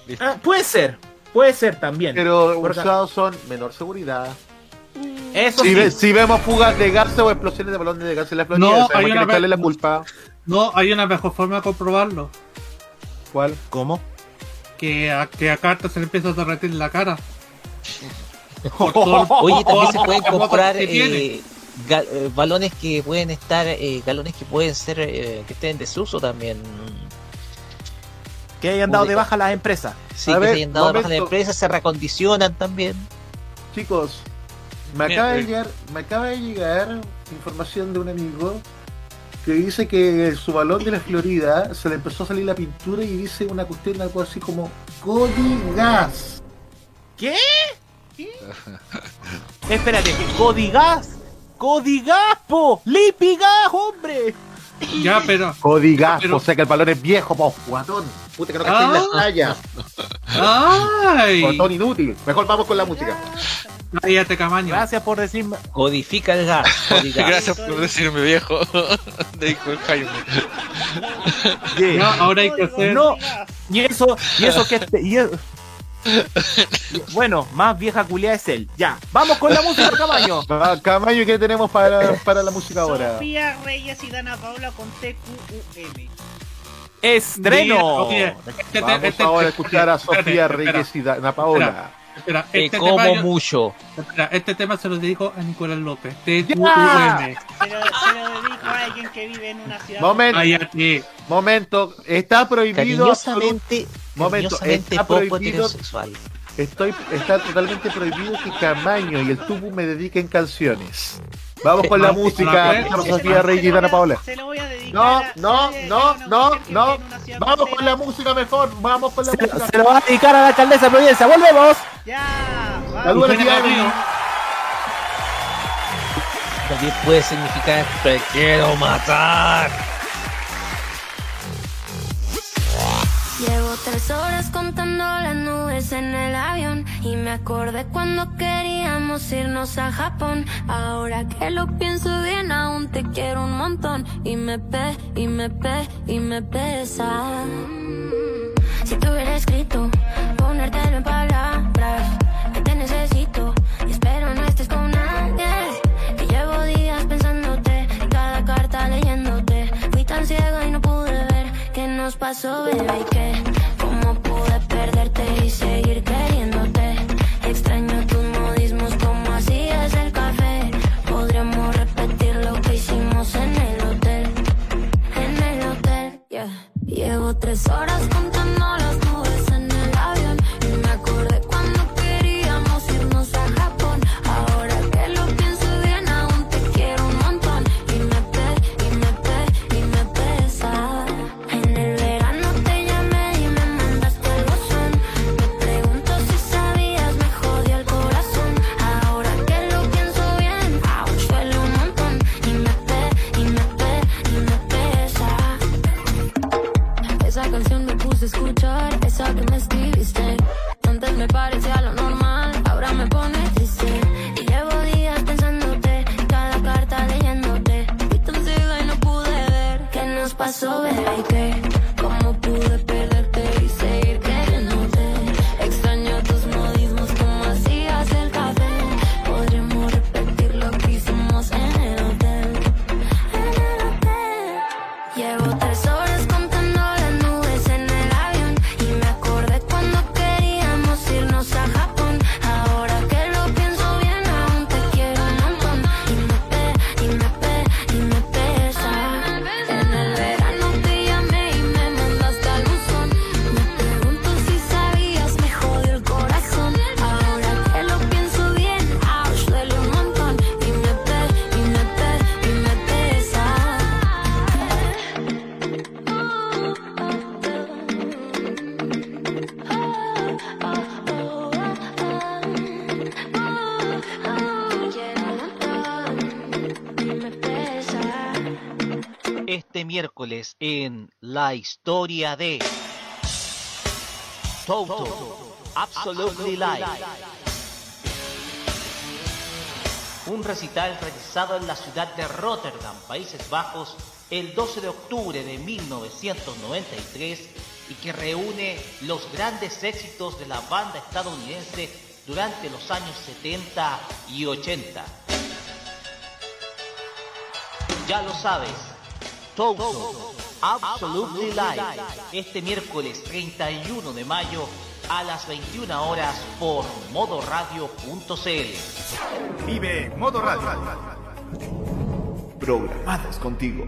Listo. Ah, puede ser, puede ser también. Pero Porque- usados son menor seguridad. Eso Si, sí. ve- si vemos fugas de gas o explosiones de balones de gas en la Florida, No, hay que una vez- la culpa. No, hay una mejor forma de comprobarlo. ¿Cuál? ¿Cómo? Que a, que a Carta se le empieza a derretir la cara. Oye, también se pueden comprar que eh, eh, balones que pueden estar, eh, galones que pueden ser, eh, que estén en desuso también. Que hayan dado de baja las empresas. Sí, A que ver, se hayan dado de baja de momento. empresas, se recondicionan también. Chicos, me Mira, acaba, de eh. llegar, me acaba de llegar información de un amigo que dice que su balón de la Florida se le empezó a salir la pintura y dice una cuestión algo así como Codigas. ¿Qué? Espérate, Codigas. Codigas, po. Lipigas, hombre. Ya, pero. Codigas, Pero- o sea que el balón es viejo, po, guatón. Puta que no cacháis Ah. las tallas. ¡Ay! Guatón inútil. Mejor vamos con la música. Cállate, Camaño. Gracias por decirme. Codifica el gas. Gracias por decirme viejo. Dijo el Jaime. Ya, ahora hay que hacer. No. Y eso, y eso que este, y eso- bueno, más vieja culia es él. Ya, vamos con la música, caballo. Ah, Camayo, ¿qué tenemos para, para la música ahora? Sofía Reyes y Dana Paula con TQUM. Estreno. Mira, este te- Vamos este- ahora a escuchar a Sofía Reyes y Dana Paola. Espera, Te este, como tema yo- mucho. espera, este tema se lo dedico a Nicolás López. TQM. Se lo, se lo dedico a alguien que vive en una ciudad. Momento, Cállate. momento, está prohibido. Cariñosamente, Momento, cariñosamente está poco prohibido- heterosexual. Estoy, está totalmente prohibido que Camaño y el Tubu me dediquen canciones. Vamos con la música, Sofía se y Dana voy a- Paola. Se lo voy a dedicar. No, no, no, no, no. Vamos con la música mejor, vamos con la Se, música. se lo va a dedicar a la alcaldesa de Providencia. ¡Volvemos! Ya. Saludos. También puede significar te quiero matar. Llevo tres horas contando las nubes en el avión y me acordé cuando queríamos irnos a Japón. Ahora que lo pienso bien, aún te quiero un montón y me pe, y me pe, y me pesa. Si te escrito, ponértelo en palabras, nos pasó, bebé, y que miércoles en La Historia de Toto Absolutely Live. Un recital realizado en la ciudad de Rotterdam, Países Bajos, el 12 de octubre de 1993 y que reúne los grandes éxitos de la banda estadounidense durante los años 70 y 80. Ya lo sabes, Toto Absolutely Live este miércoles 31 de mayo a las 21 horas por modoradio.cl. Vive Modo Radio. Programados contigo.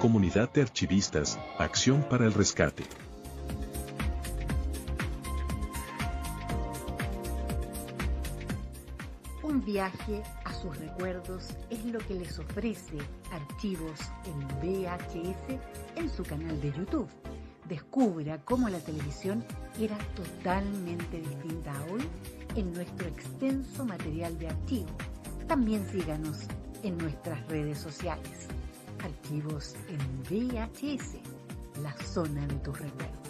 Comunidad de Archivistas, Acción para el Rescate. Un viaje a sus recuerdos es lo que les ofrece Archivos en VHS en su canal de YouTube. Descubra cómo la televisión era totalmente distinta a hoy en nuestro extenso material de archivo. También síganos en nuestras redes sociales. Archivos en VHS, la zona de tus recuerdos.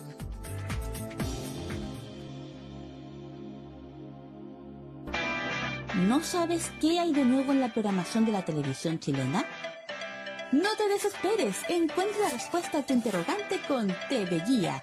¿No sabes qué hay de nuevo en la programación de la televisión chilena? No te desesperes, encuentra la respuesta a tu interrogante con TV Guía,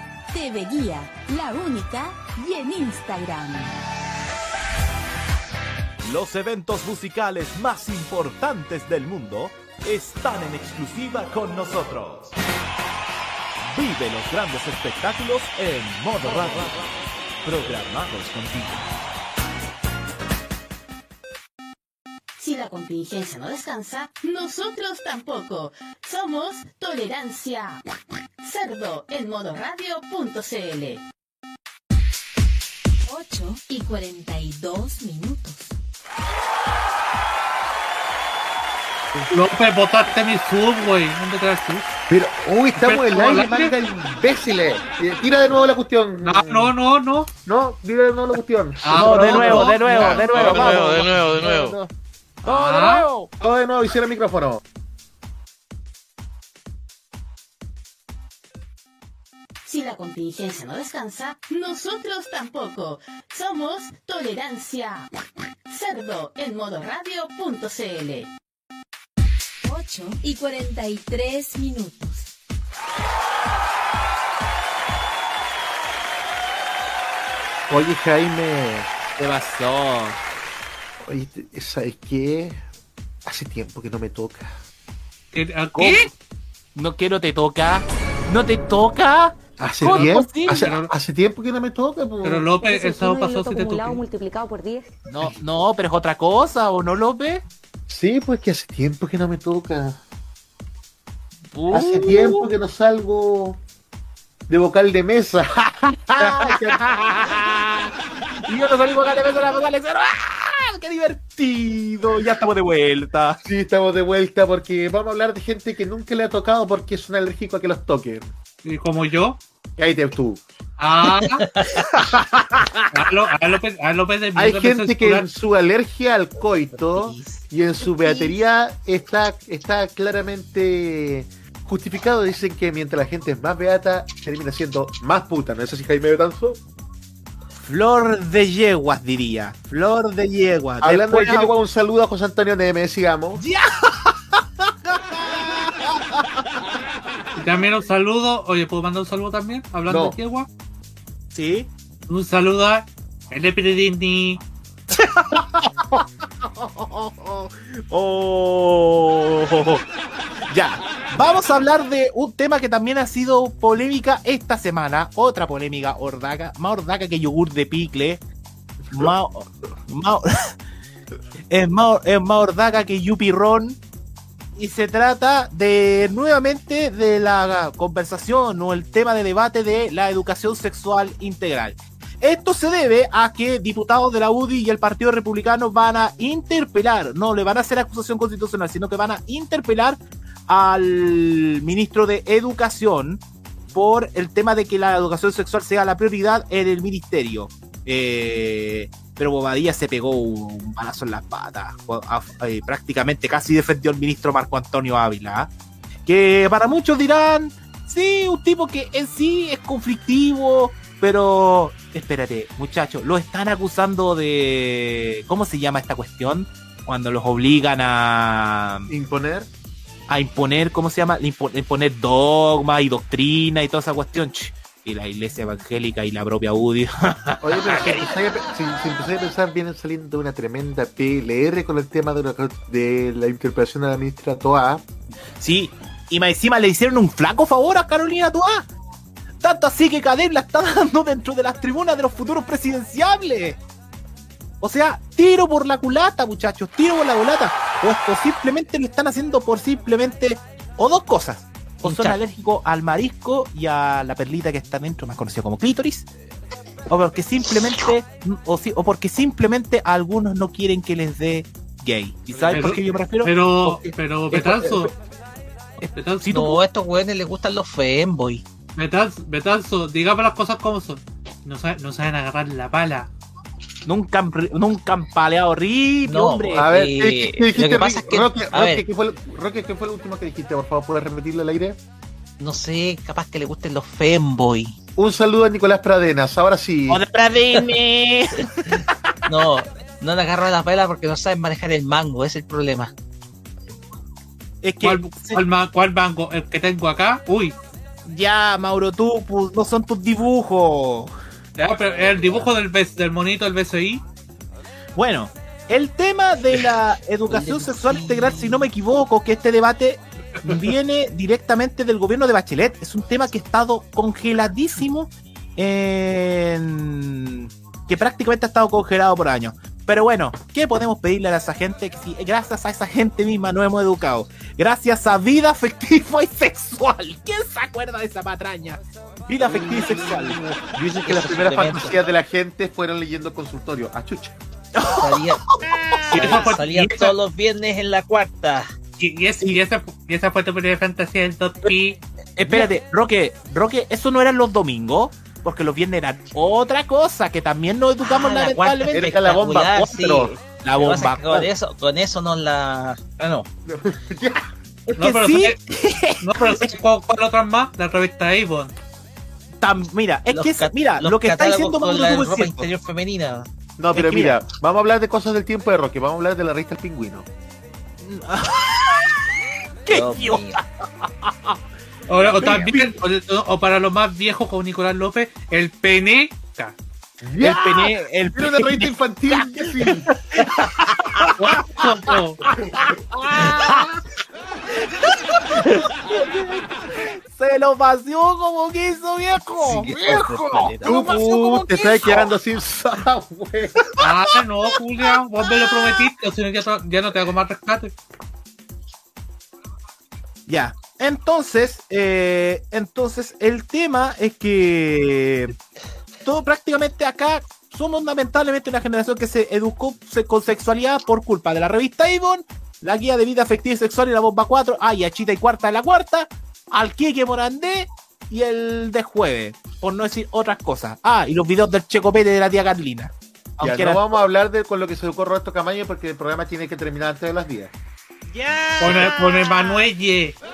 TV Guía, la única, y en Instagram. Los eventos musicales más importantes del mundo están en exclusiva con nosotros. Vive los grandes espectáculos en modo radio. Programados contigo. Si la contingencia no descansa, nosotros tampoco. Somos Tolerancia Cerdo en modoradio.cl. 8 y 42 minutos. López, botaste mi sub, güey. ¿Dónde vas tú? Pero, uy, estamos en el aire, manga imbéciles. Tira de nuevo la cuestión. No, no, no, no. No, tira de nuevo la cuestión. Ah, No, de no, nuevo, no, de nuevo, de nuevo, de nuevo, vamos. de nuevo, de nuevo. No, Todo de Ah. nuevo. Todo de nuevo, hiciera el micrófono. Si la contingencia no descansa, nosotros tampoco. Somos Tolerancia Cerdo en modoradio.cl. 8 y 43 minutos. Oye, Jaime. ¿Qué pasó? Oye, ¿sabes qué? Hace tiempo que no me toca. ¿a ¿Qué? No quiero te toca. ¿No te toca? Hace ¿Cómo es tiempo, hace, hace tiempo que no me toca. po. Pero López, el sábado pasado sí te toqué. multiplicado por 10. No, no, pero es otra cosa, ¿o no, López? Sí, pues que hace tiempo que no me toca. Uh, Hace tiempo que no salgo de vocal de mesa. y yo no salí ganas de besar a vocal de cero. ¡Qué divertido! Ya estamos de vuelta. Sí, estamos de vuelta porque vamos a hablar de gente que nunca le ha tocado porque es un alérgico a que los toquen. ¿Y como yo? Ahí te tú. Ah. a, Lo- a López, a López de Hay gente que en su alergia al coito y en su beatería está, está claramente justificado. Dicen que mientras la gente es más beata, termina siendo más puta. ¿No es así, Jaime Betanzo? Flor de yeguas, diría. Flor de yeguas. Hablando de Después- yegua, un saludo a José Antonio Neme, sigamos. Y también un saludo. Oye, ¿puedo mandar un saludo también? Hablando No. de Yegua. Sí. Un saludo a el Epididini. Oh. Ya. Vamos a hablar de un tema que también ha sido polémica esta semana. Otra polémica ordaca. Más ordaca que yogur de picle. Es más ordaca que Yupi Ron. Y se trata de nuevamente de la conversación o el tema de debate de la educación sexual integral. Esto se debe a que diputados de la UDI y el Partido Republicano van a interpelar, no le van a hacer acusación constitucional, sino que van a interpelar al ministro de Educación por el tema de que la educación sexual sea la prioridad en el ministerio. Eh, pero Bobadilla se pegó un balazo en las patas. Eh, prácticamente casi defendió al ministro Marco Antonio Ávila. Que para muchos dirán, sí, un tipo que en sí es conflictivo, pero espérate, muchachos, lo están acusando de... ¿Cómo se llama esta cuestión? Cuando los obligan a... Imponer. A imponer, ¿cómo se llama? Impo- imponer dogma y doctrina y toda esa cuestión. Y la iglesia evangélica y la propia UDI. Oye, pero si empezáis a, pe- si, si empezáis a pensar, vienen saliendo una tremenda PLR con el tema de la, de la interpretación de la ministra Toa. Sí, y más encima le hicieron un flaco favor a Carolina Toá. Tanto así que Cadem la está dando dentro de las tribunas de los futuros presidenciables. O sea, tiro por la culata, muchachos, tiro por la culata. O esto simplemente lo están haciendo por simplemente, o dos cosas. O son alérgicos al marisco y a la perlita que está dentro, más conocida como clítoris. O porque simplemente, o, si- o porque simplemente algunos no quieren que les dé gay. ¿Y sabes Pero- por qué yo me refiero? Pero, Porque- pero, es- Betanzo, es- No, a estos weones les gustan los femboy. Betanzo, Betanzo, digamos las cosas como son. No, no saben agarrar la pala. Nunca han, nunca han paleado horrible, No, hombre. A ver, Eh, ¿qué, qué- qué dijiste, lo que pasa es que- Roque, a Roque, ver. ¿qué fue, lo- Roque, ¿qué fue lo último que dijiste? Por favor, ¿puedes repetirlo al aire? No sé, capaz que le gusten los femboy. Un saludo a Nicolás Pradenas, ahora sí. ¡Otra dime! No, no le agarran la pela porque no saben manejar el mango, ese es el problema. Es que ¿Cuál, cuál, ma- cuál banco? ¿El que tengo acá? Uy, ya, Mauro, tú, pues, no son tus dibujos. Ya, pero el dibujo del, B- del monito del BCI. Bueno, el tema de la educación sexual integral, si no me equivoco, que este debate viene directamente del gobierno de Bachelet. Es un tema que ha estado congeladísimo en... que prácticamente ha estado congelado por años. Pero bueno, ¿qué podemos pedirle a esa gente? Que si gracias a esa gente misma nos hemos educado. Gracias a vida afectiva y sexual. ¿Quién se acuerda de esa patraña? Vida afectiva y sexual. Dicen que las primeras fantasías de la gente fueron leyendo consultorio. Ah, chucha. Salían y esa- todos los viernes en la cuarta. Y, y, ese- y esa, y esa fue tu primera fantasía del Top Pi. Espérate, Roque, Roque, ¿eso no eran los domingos? Porque los viernes eran otra cosa que también nos educamos Ah, la cuarta lamentablemente. Era la bomba 4. La bomba. es que con eso, con eso nos la. Ah, no. Es No, que pero sí, ¿sabes- No, pero ¿sabes cuál, cuál otras más? La revista Avon. Tam- mira, es Los que es- cat- mira, lo que está diciendo ropa interior femenina. No, pero que mira, vamos a hablar de cosas del tiempo de Roque. Vamos a hablar de la revista El Pingüino. ¡Qué. O, o también, o, o para los más viejos como Nicolás López, el Peneca. El pene, el Era una pene- revista infantil. Oh, se lo paseó como quiso, viejo. Sí, ¡Viejo! Se lo como Uh, te estás quedando sin software. Ah, no, Julia, vos me lo prometiste, o si no, ya, ya no te hago más rescate. Ya. Entonces, eh, entonces el tema es que todo prácticamente acá somos lamentablemente una generación que se educó con sexualidad por culpa de la revista Avon, la guía de vida afectiva y sexual y la bomba 4, ah, y a Chita y cuarta de la cuarta, al Kike Morandé y el de jueves, por no decir otras cosas. Ah, y los videos del Checopete de la tía Carlina. Ya, Aunque no era- vamos a hablar de con lo que se educó Roberto Camaño porque el programa tiene que terminar antes de las 10. ¡Ya! Con el, con el Manuelle.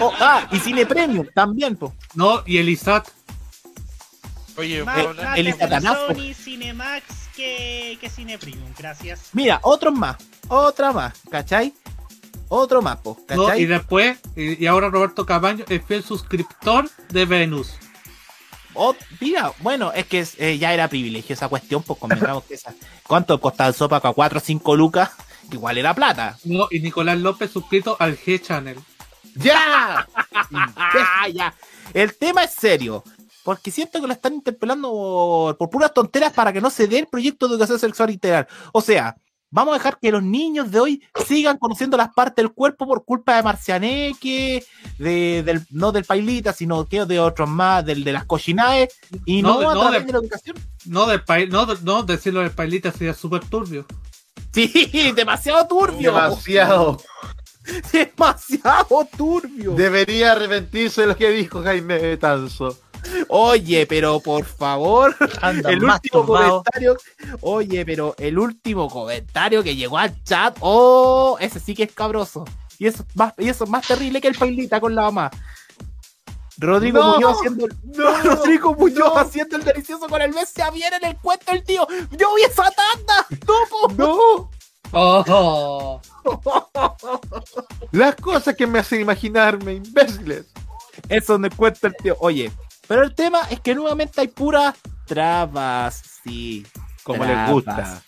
Oh, ah, y Cine Premium también, po. No, y el Isaac. Oye, Más, más el. Sony Cinemax que, que Cine Premium, gracias. Mira, otros más, otra más, ¿cachai? Otro más, po, No, ¿cachai? y después, y, y ahora Roberto Camaño es fiel suscriptor de Venus. Oh, mira, bueno, es que eh, ya era privilegio esa cuestión, pues convengamos que esa. ¿Cuánto costaba el sopa? ¿A 4 o 5 lucas? Igual era plata. No, y Nicolás López suscrito al G-Channel. ¡Ya! Ah, ya. El tema es serio. Porque siento que lo están interpelando por, por puras tonteras para que no se dé el proyecto de educación sexual integral. O sea, vamos a dejar que los niños de hoy sigan conociendo las partes del cuerpo por culpa de Marcianeque, de, del, no del Pailita, sino que de otros más, del de las cochinaes, y no, No, a no, través de- de la educación. No, del no, no decirlo del pailita sería súper turbio. Sí, demasiado turbio. Demasiado. Demasiado turbio. Debería arrepentirse de lo que dijo Jaime Tanzo. Oye, pero por favor, Anda el último comentario. Oye, pero el último comentario que llegó al chat. Oh, ese sí que es cabroso. Y eso es más, y eso es más terrible que el pailita con la mamá. Rodrigo No, Muñoz haciendo el, no, Rodrigo Muñoz no. haciendo el delicioso con el Messi viene en el cuento el tío. Yo vi esa tanda. No, po. No, ¡Oh! las cosas que me hacen imaginarme, imbéciles. Eso me cuenta el tío. Oye, pero el tema es que nuevamente hay puras trabas. Sí. Como trabas. les gusta.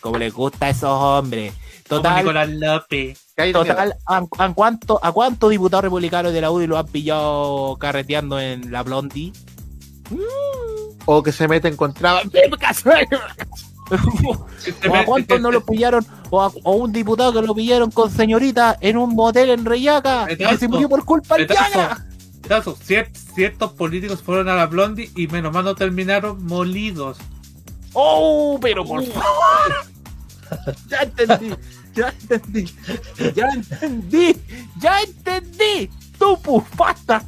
Como les gusta a esos hombres. Como Total, Nicolás López. Total, ¿a, a cuánto, ¿a cuántos diputados republicanos de la UDI lo han pillado carreteando en la Blondie? O que se meten con trabas. ¿O a cuántos no lo pillaron? O a, o un diputado que lo pillaron con señorita en un motel en Reyaca y que se murió por culpa del Ciertos políticos fueron a la Blondie y menos mal no terminaron molidos. ¡Oh! Pero por favor. Ya entendí. Ya entendí. Ya entendí. Ya entendí. Tu basta.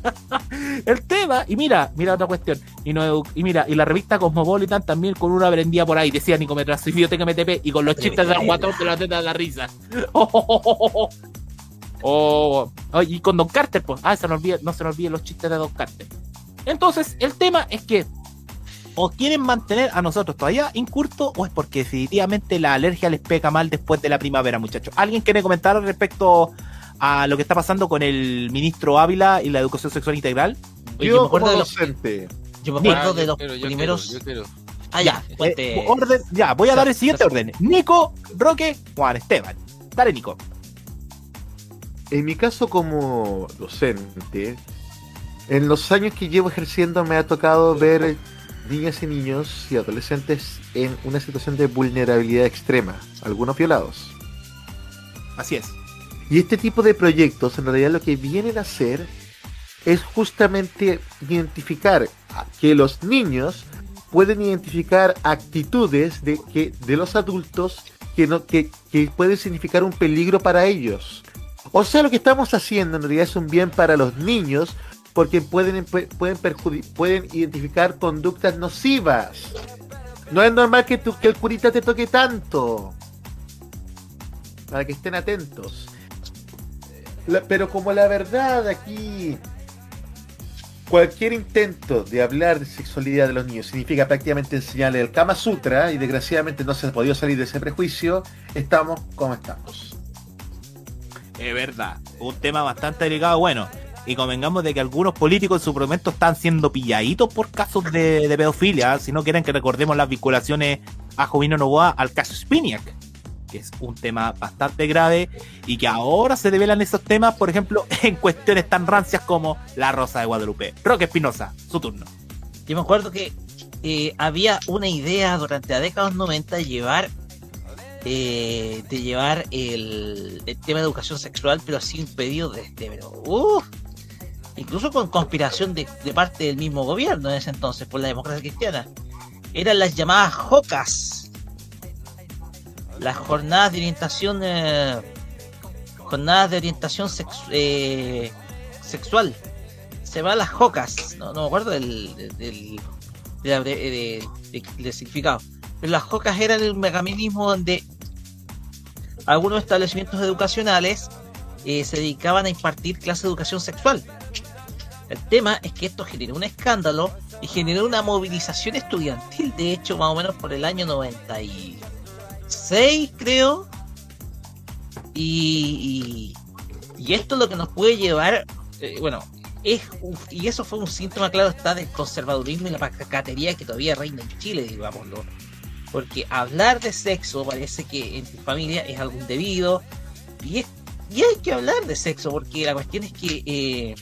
El tema, y mira, mira otra cuestión. Y, no, y mira, y la revista Cosmopolitan también con una prendía por ahí, decía Nicometrazo y Biblioteca MTP, y con los chistes de los guatón de la teta de la risa. Oh, oh, oh, oh. Oh, y con Don Carter, pues. Ah, se nos olvida, no se nos olviden los chistes de Don Carter. Entonces, el tema es que o quieren mantener a nosotros todavía incurto o es porque definitivamente la alergia les pega mal después de la primavera, muchachos. ¿Alguien quiere comentar respecto a lo que está pasando con el ministro Ávila y la educación sexual integral? Oye, yo me acuerdo como de los, docente. yo me acuerdo Ah, de los quiero, yo primeros. quiero, yo quiero. Ah, ya, Eh, cuente. orden, ya, voy a dar el siguiente orden. Nico, Roque, Juan Esteban. Dale, Nico. En mi caso como docente, en los años que llevo ejerciendo me ha tocado ver niñas y niños y adolescentes en una situación de vulnerabilidad extrema, algunos violados. Así es. Y este tipo de proyectos en realidad lo que vienen a hacer es justamente identificar que los niños pueden identificar actitudes de, que, de los adultos que, no, que, que pueden significar un peligro para ellos. O sea, lo que estamos haciendo en realidad es un bien para los niños porque pueden, pueden, pueden identificar conductas nocivas. No es normal que, el curita te toque tanto. Para que estén atentos. Pero como la verdad aquí, cualquier intento de hablar de sexualidad de los niños significa prácticamente enseñarle el Kama Sutra y desgraciadamente no se ha podido salir de ese prejuicio, estamos como estamos. Es verdad. Un tema bastante delicado. Bueno, y convengamos de que algunos políticos en su momento están siendo pilladitos por casos de, pedofilia. Si no quieren que recordemos las vinculaciones a Jovino Novoa al caso Spiniak, que es un tema bastante grave y que ahora se develan esos temas, por ejemplo, en cuestiones tan rancias como la Rosa de Guadalupe. Roque Espinosa, su turno. Yo me acuerdo que eh, había una idea durante la década de los 90 de llevar eh, de llevar el, tema de educación sexual, pero así impedido desde, pero, uf, incluso con conspiración de, de parte del mismo gobierno en ese entonces, por la democracia cristiana. Eran las llamadas JOCAS, las jornadas de orientación, eh, jornadas de orientación sexu- eh, sexual. Se llaman las JOCAS, no, no me acuerdo del, del, del- de de- de- del significado. Pero las JOCAS eran el mecanismo donde algunos establecimientos educacionales eh, se dedicaban a impartir clases de educación sexual. El tema es que esto generó un escándalo y generó una movilización estudiantil, de hecho, más o menos por el año 96, creo. Y, y, y esto es lo que nos puede llevar, eh, bueno, es y eso fue un síntoma, claro, está del conservadurismo y la pacatería que todavía reina en Chile, digámoslo. Porque hablar de sexo parece que en tu familia es algo indebido. Y, es- y hay que hablar de sexo, porque la cuestión es que eh,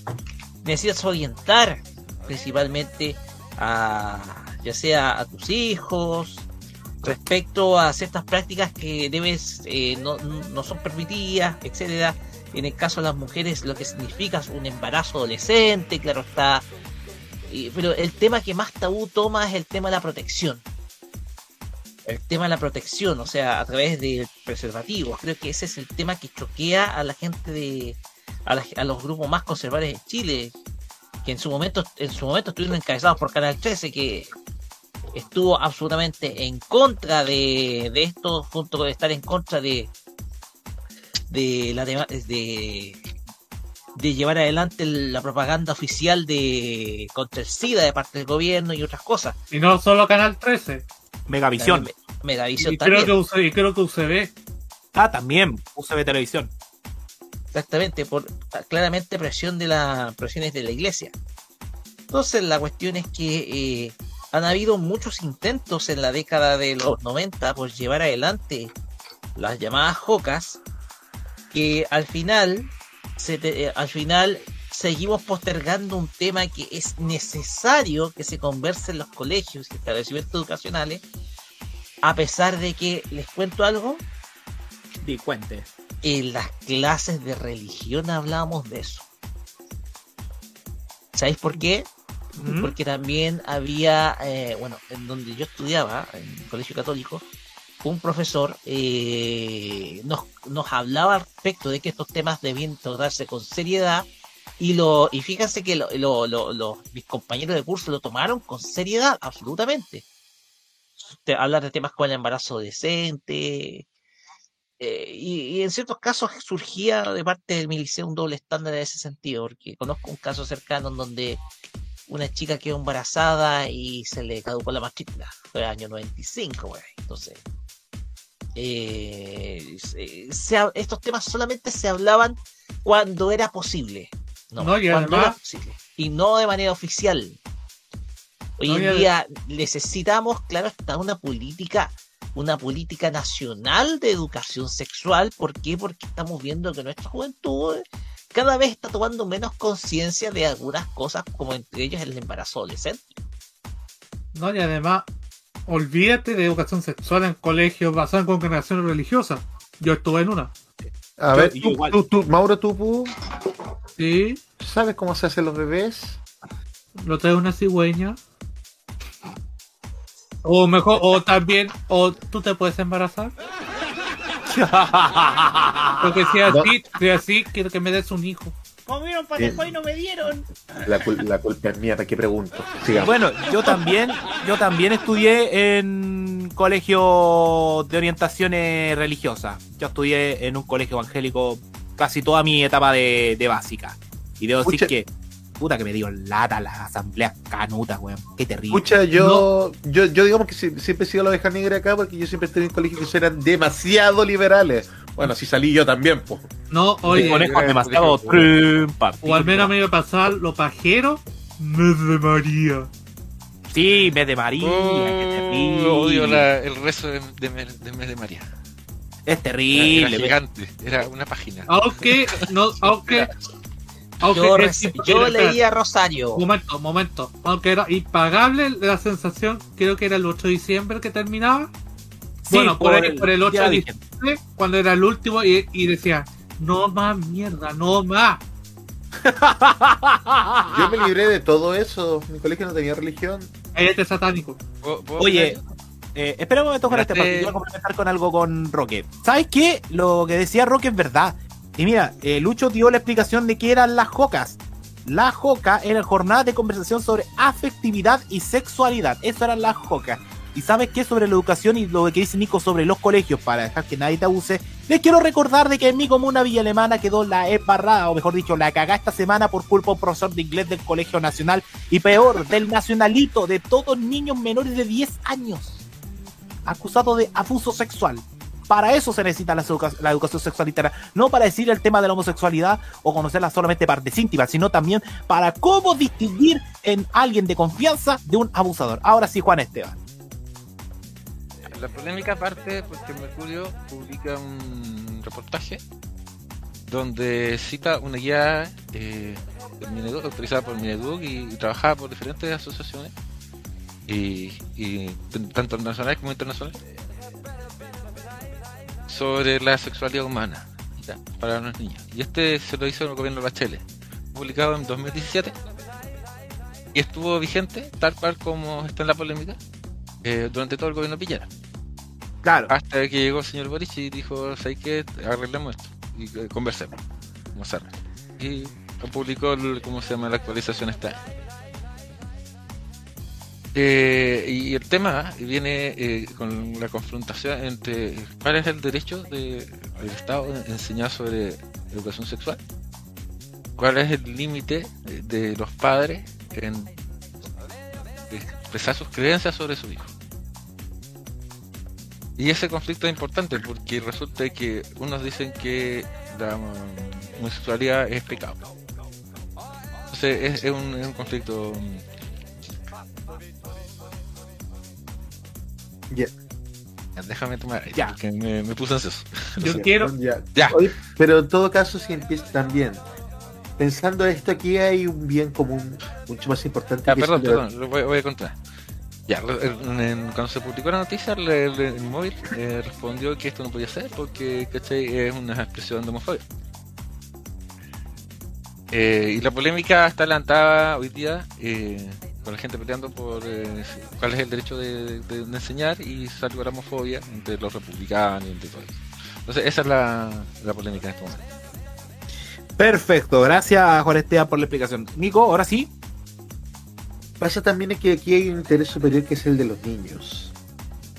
necesitas orientar principalmente a ya sea a tus hijos, respecto a ciertas prácticas que debes eh, no, no son permitidas, etcétera. En el caso de las mujeres, lo que significa es un embarazo adolescente, claro está. Pero el tema que más tabú toma es el tema de la protección. El tema de la protección, o sea, a través de preservativos. Creo que ese es el tema que choquea a la gente de. a, la- a los grupos más conservadores de Chile. Que en su momento, en su momento estuvieron encabezados por Canal 13, que estuvo absolutamente en contra de, de esto, junto con estar en contra de de la de de llevar adelante la propaganda oficial de contra el SIDA de parte del gobierno y otras cosas. Y no solo Canal 13. Megavisión. Me- Megavisión Y creo, también. que UC y creo que UCB. Ah, también. UCB Televisión. Exactamente, por claramente presión de la presiones de la iglesia. Entonces la cuestión es que eh, han habido muchos intentos en la década de los 90 por llevar adelante las llamadas jocas que al final se te- eh, al final seguimos postergando un tema que es necesario que se converse en los colegios y establecimientos educacionales a pesar de que les cuento algo Di cuente. en las clases de religión hablábamos de eso. ¿Sabéis por qué? ¿Mm? Porque también había, eh, bueno, en donde yo estudiaba, en el colegio católico, un profesor eh, nos, nos hablaba al respecto de que estos temas debían tratarse con seriedad y lo y fíjense que lo, lo- lo- mis compañeros de curso lo tomaron con seriedad, absolutamente. Te- hablar de temas como el embarazo decente, eh, y, en ciertos casos surgía de parte del miliceo un doble estándar en ese sentido, porque conozco un caso cercano en donde una chica quedó embarazada y se le caducó la matrícula. Fue el año 95, güey. Entonces, eh, se- estos temas solamente se hablaban cuando era posible. No, No, y cuando además- era posible. Y no de manera oficial. Hoy No, en día necesitamos, claro, está una política, una política nacional de educación sexual. ¿Por qué? Porque estamos viendo que nuestra juventud cada vez está tomando menos conciencia de algunas cosas, como entre ellas el embarazo adolescente. No, y además, olvídate de educación sexual en colegios basados en congregaciones religiosas. Yo estuve en una. A Yo- ver, tú, igual. tú, tú, Mauro, tú, Sí, ¿sabes cómo se hacen los bebés? lo trae una cigüeña. O mejor, o también, o tú te puedes embarazar. Porque si así, si así, quiero que me des un hijo. Comieron patejo y no me dieron. La, cul- la culpa es mía, ¿para qué pregunto? Sigamos. Bueno, yo también, yo también estudié en colegio de orientaciones religiosas. Yo estudié en un colegio evangélico casi toda mi etapa de, de básica. Y debo decir que, puta que me dio lata las asambleas canutas, weón. Qué terrible. Escucha, yo, yo, yo digamos que si- siempre he sido la oveja negra acá porque yo siempre estuve en colegios que eran demasiado liberales. Bueno, si salí yo también, pues. No, oye, conejo es demasiado trumpa. o al menos me iba a pasar lo pajero, mes de María. Sí, mes de María, qué Oh, terrible. odio la- el rezo de, de, Mes- de mes de María. Es Era, era terrible. gigante, era una página. Aunque, no, aunque, aunque Yo, leía Rosario. Momento, momento. Aunque era impagable la sensación, creo que era el 8 de diciembre que terminaba. Sí, bueno, por, el, el por el 8 día de diciembre, cuando era el último, y, y decía, no más mierda, no más. Yo me libré de todo eso. Mi colegio no tenía religión. Cállate satánico. ¿Puedo- puedo Oye, eh, espera un momento con este Espérate. porque quiero complementar con algo con Roque. ¿Sabes qué? Lo que decía Roque es verdad. Y mira, eh, Lucho dio la explicación de qué eran las jocas. La joca era jornada de conversación sobre afectividad y sexualidad. Eso eran las jocas. ¿Y sabes qué? Sobre la educación y lo que dice Nico sobre los colegios, para dejar que nadie te abuse, les quiero recordar de que en mi comuna Villa Alemana quedó la embarrada, o mejor dicho, la cagá esta semana por culpa de un profesor de inglés del Colegio Nacional y peor, del nacionalito de todos niños menores de 10 años, acusado de abuso sexual. Para eso se necesita la, educa- la educación sexualitaria, no para decir el tema de la homosexualidad o conocerla solamente partes íntimas, sino también para cómo distinguir en alguien de confianza de un abusador. Ahora sí, Juan Esteban. La polémica parte porque Mercurio publica un reportaje donde cita una guía eh, Mineduc, autorizada por Mineduc y, trabajada por diferentes asociaciones, y, tanto nacionales como internacionales sobre la sexualidad humana ya, para los niños. Y este se lo hizo el gobierno de Bachelet, publicado en 2017 y estuvo vigente tal cual como está en la polémica eh, durante todo el gobierno Piñera. Claro. Hasta que llegó el señor Boric y dijo, ¿sabes qué? Arreglemos esto y eh, conversemos. Vamos a arreglar". Y publicó, el- ¿cómo se llama? La actualización año. Eh, y el tema viene eh, con la confrontación entre cuál es el derecho de- del Estado de enseñar sobre educación sexual, cuál es el límite de, los padres en expresar sus creencias sobre su hijo. Y ese conflicto es importante porque resulta que unos dicen que la homosexualidad es pecado. Entonces es un conflicto Déjame tomar Ya. porque me, me puse ansioso. Yo Sí, quiero. Ya. Ya. Oye, pero en todo caso, si empieza también. Pensando esto, aquí hay un bien común mucho más importante Ah, que perdón, perdón, lo voy, voy a contar. Ya, lo- en- en- cuando se publicó la noticia, el, el- el móvil eh, respondió que esto no podía ser porque, ¿cachai? Es una expresión de homofobia. Eh, y la polémica está adelantada hoy día eh, con la gente peleando por eh, cuál es el derecho de, de- de enseñar y salió la homofobia entre los republicanos y entre todo eso. Entonces, esa es la, la polémica en este momento. Perfecto, gracias Juan Esteban por la explicación. Nico, ahora sí. Pasa también es que aquí hay un interés superior que es el de los niños.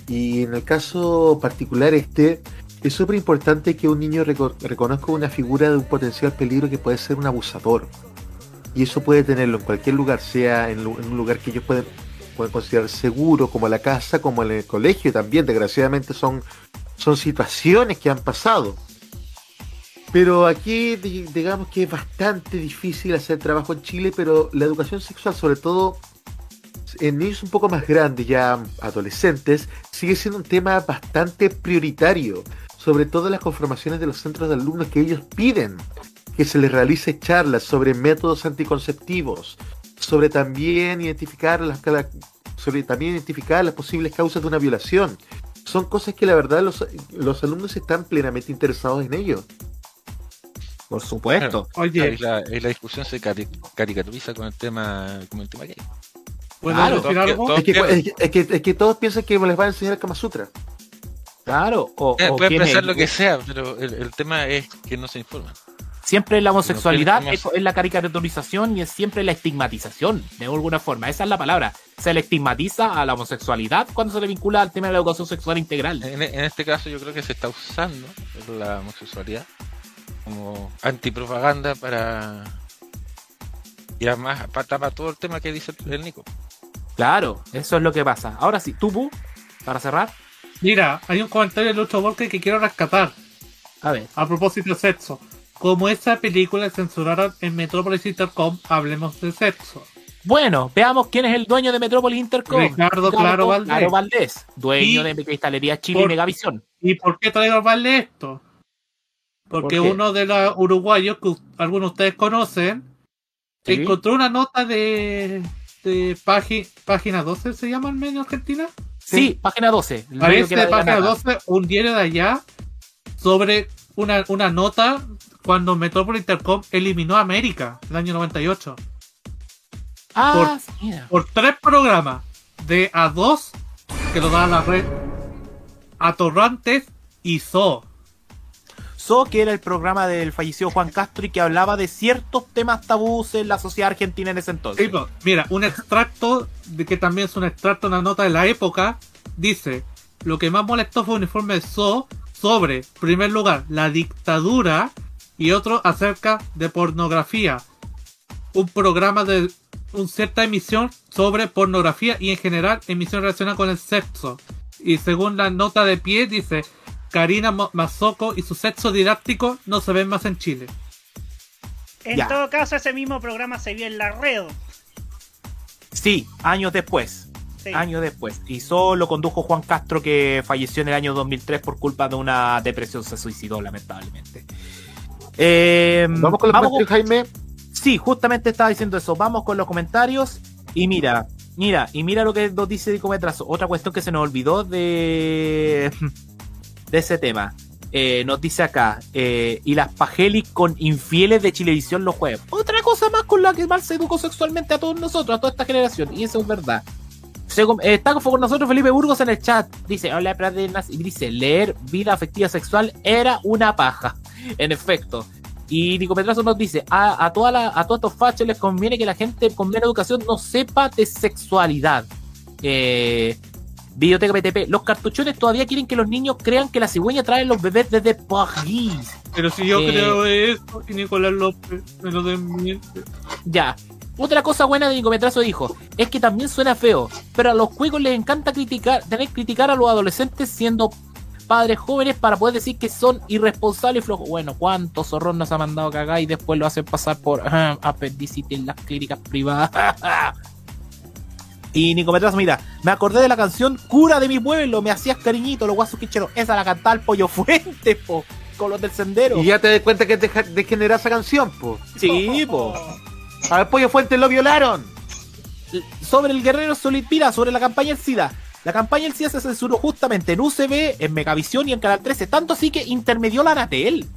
Y en el caso particular este, es súper importante que un niño reco- reconozca una figura de un potencial peligro que puede ser un abusador. Y eso puede tenerlo en cualquier lugar, sea en, un lugar que ellos pueden, pueden considerar seguro, como la casa, como en el colegio también. Desgraciadamente son, son situaciones que han pasado. Pero aquí di- digamos que es bastante difícil hacer trabajo en Chile, pero la educación sexual, sobre todo en niños un poco más grandes, ya adolescentes, sigue siendo un tema bastante prioritario, sobre todo en las conformaciones de los centros de alumnos que ellos piden que se les realice charlas sobre métodos anticonceptivos, sobre también identificar las cala- sobre también identificar las posibles causas de una violación. Son cosas que la verdad los, los alumnos están plenamente interesados en ello. Por supuesto. Oye, Ahí la, la discusión se cari- caricaturiza con el tema, con el tema gay. ¿puedo Claro, decir todos- algo? todos- Es que, es, que, es que- es que todos piensan que les va a enseñar el Kama Sutra. Claro. O, Eh, o puede pensar es- lo que sea, pero el, el tema es que no se informan. Siempre la homosexualidad No, es, ¿qué es la caricaturización y es siempre la estigmatización, de alguna forma. Esa es la palabra. Se le estigmatiza a la homosexualidad cuando se le vincula al tema de la educación sexual integral. En, en este caso yo creo que se está usando la homosexualidad como antipropaganda para... Y además para todo el tema que dice el, Nico. Claro, eso es lo que pasa. Ahora sí, tú, Pu, para cerrar. Mira, hay un comentario de Lucho Volker que quiero rescatar. A ver. A propósito de sexo. Como esa película censuraron en Metropolis Intercom, hablemos de sexo. Bueno, veamos quién es el dueño de Metrópolis Intercom. Ricardo Claro Valdés. Claro Valdés, dueño de Cristalería Chile y Megavisión. ¿Y por qué traigo mal de esto? Porque uno de los uruguayos que algunos de ustedes conocen Sí. encontró una nota de, de página, página 12, ¿se llama el medio Argentina? Sí, página 12. el medio Parece que página nada. 12 un diario de allá sobre una, una nota cuando Metrópolis Intercom eliminó a América en el año 98 Ah, mira. por tres programas de A2 que lo daba la red Atorrantes y Zoo. So, que era el programa del fallecido Juan Castro y que hablaba de ciertos temas tabús en la sociedad argentina en ese entonces. Sí, pues, mira, un extracto, de que también es un extracto, una nota de la época, dice, lo que más molestó fue un informe de SO sobre, en primer lugar, la dictadura y otro acerca de pornografía. Un programa de una cierta emisión sobre pornografía y en general emisión relacionada con el sexo. Y según la nota de pie dice, Karina Mazoco y su sexo didáctico no se ven más en Chile. En Ya. todo caso, ese mismo programa se vio en la red. Sí, años después. Sí. Años después. Y solo condujo Juan Castro que falleció en el año 2003 por culpa de una depresión. Se suicidó, lamentablemente. Eh, Vamos con los comentarios, Jaime. Sí, justamente estaba diciendo eso. Vamos con los comentarios. Y mira, Mira, y mira lo que nos dice Nico Metrazo. Otra cuestión que se nos olvidó de, de ese tema. Eh, nos dice acá, eh, y las pajelis con infieles de Chilevisión los jueves. Otra cosa más con la que mal se educó sexualmente a todos nosotros, a toda esta generación, y eso es verdad. Según- eh, está con nosotros Felipe Burgos en el chat. Dice, hola, Pradenas", y dice, leer vida afectiva sexual era una paja. En efecto. Y Nico Petrazo nos dice, a, a, toda la- a todos estos fachos les conviene que la gente con menos educación no sepa de sexualidad. Eh, Videoteca PTP, los cartuchones todavía quieren que los niños crean que la cigüeña trae los bebés desde París. Pero si yo Eh, creo eso, y Nicolás López me lo desmiente. Ya. Otra cosa buena de Nicometrazo dijo, es que también suena feo, pero a los juegos les encanta criticar, tener que criticar a los adolescentes siendo padres jóvenes para poder decir que son irresponsables y flojos. Bueno, ¿cuántos zorros nos ha mandado a cagar y después lo hacen pasar por ah, apendicitis en las clínicas privadas? y Nicometrazo, mira, me acordé de la canción Cura de mi pueblo, me hacías cariñito, los guasos quicheros. Esa la cantaba el pollo fuente, po, con los del sendero. Y ya te das cuenta que degenerada esa canción, po. Sí, po. Al pollo fuente lo violaron. sobre el guerrero Solid Mira, sobre la campaña del SIDA. La campaña del SIDA se censuró justamente en UCB, en Megavisión y en Canal 13, tanto así que intermedió la Anatel.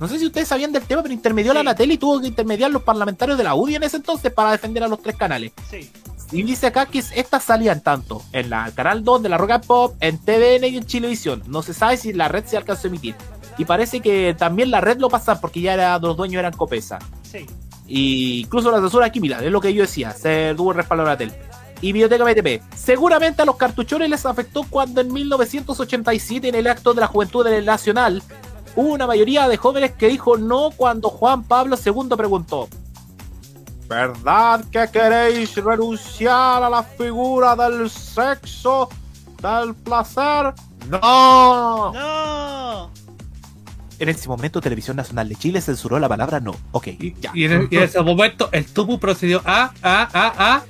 No sé si ustedes sabían del tema, pero intermedió la Anatel y tuvo que intermediar los parlamentarios de la UDI en ese entonces para defender a los tres canales. Sí. Y dice acá que estas salían tanto en la Canal 2 de la Rock and Pop, en TVN y en Chilevisión. No se sabe si la red se alcanzó a emitir. Y parece que también la red lo pasan porque ya era, los dueños eran Copesa. Sí. Y incluso la censura aquí, mira, es lo que yo decía, se tuvo el respaldo de la tele. Y Biblioteca BTP. Seguramente a los cartuchones les afectó cuando en 1987, en el acto de la juventud del Nacional, hubo una mayoría de jóvenes que dijo no cuando Juan Pablo II preguntó: ¿Verdad que queréis renunciar a la figura del sexo, del placer? ¡No! ¡No! En ese momento, Televisión Nacional de Chile censuró la palabra no. Ok, ya. Y en, y en ese momento el tubu procedió a, a, a, a.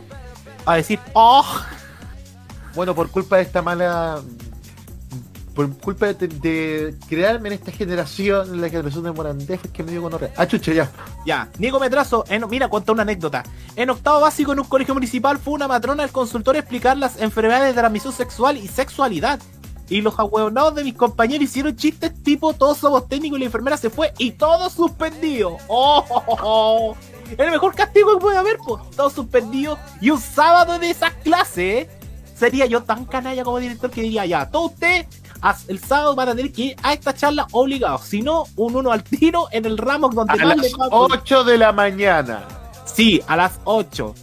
A decir, ¡oh! Bueno, por culpa de esta mala. Por culpa de, de crearme en esta generación, la generación de Morandé, fue que me dio gonorrea. Ah, chucha, ya. Ya, Nico Metrazo, en- mira, cuenta una anécdota. En octavo básico en un colegio municipal fue una matrona del consultorio a explicar las enfermedades de transmisión sexual y sexualidad. Y los ahueonados de mis compañeros hicieron chistes tipo todos somos técnicos y la enfermera se fue y todo suspendido. ¡Oh! oh, oh, oh! El mejor castigo que puede haber, pues. Todo suspendido. Y un sábado de esas clases, sería yo tan canalla como director que diría ya, todos ustedes el sábado van a tener que ir a esta charla obligados. Si no, un uno al tiro en el ramo donde A más las le va- 8 de la mañana. Sí, a las 8.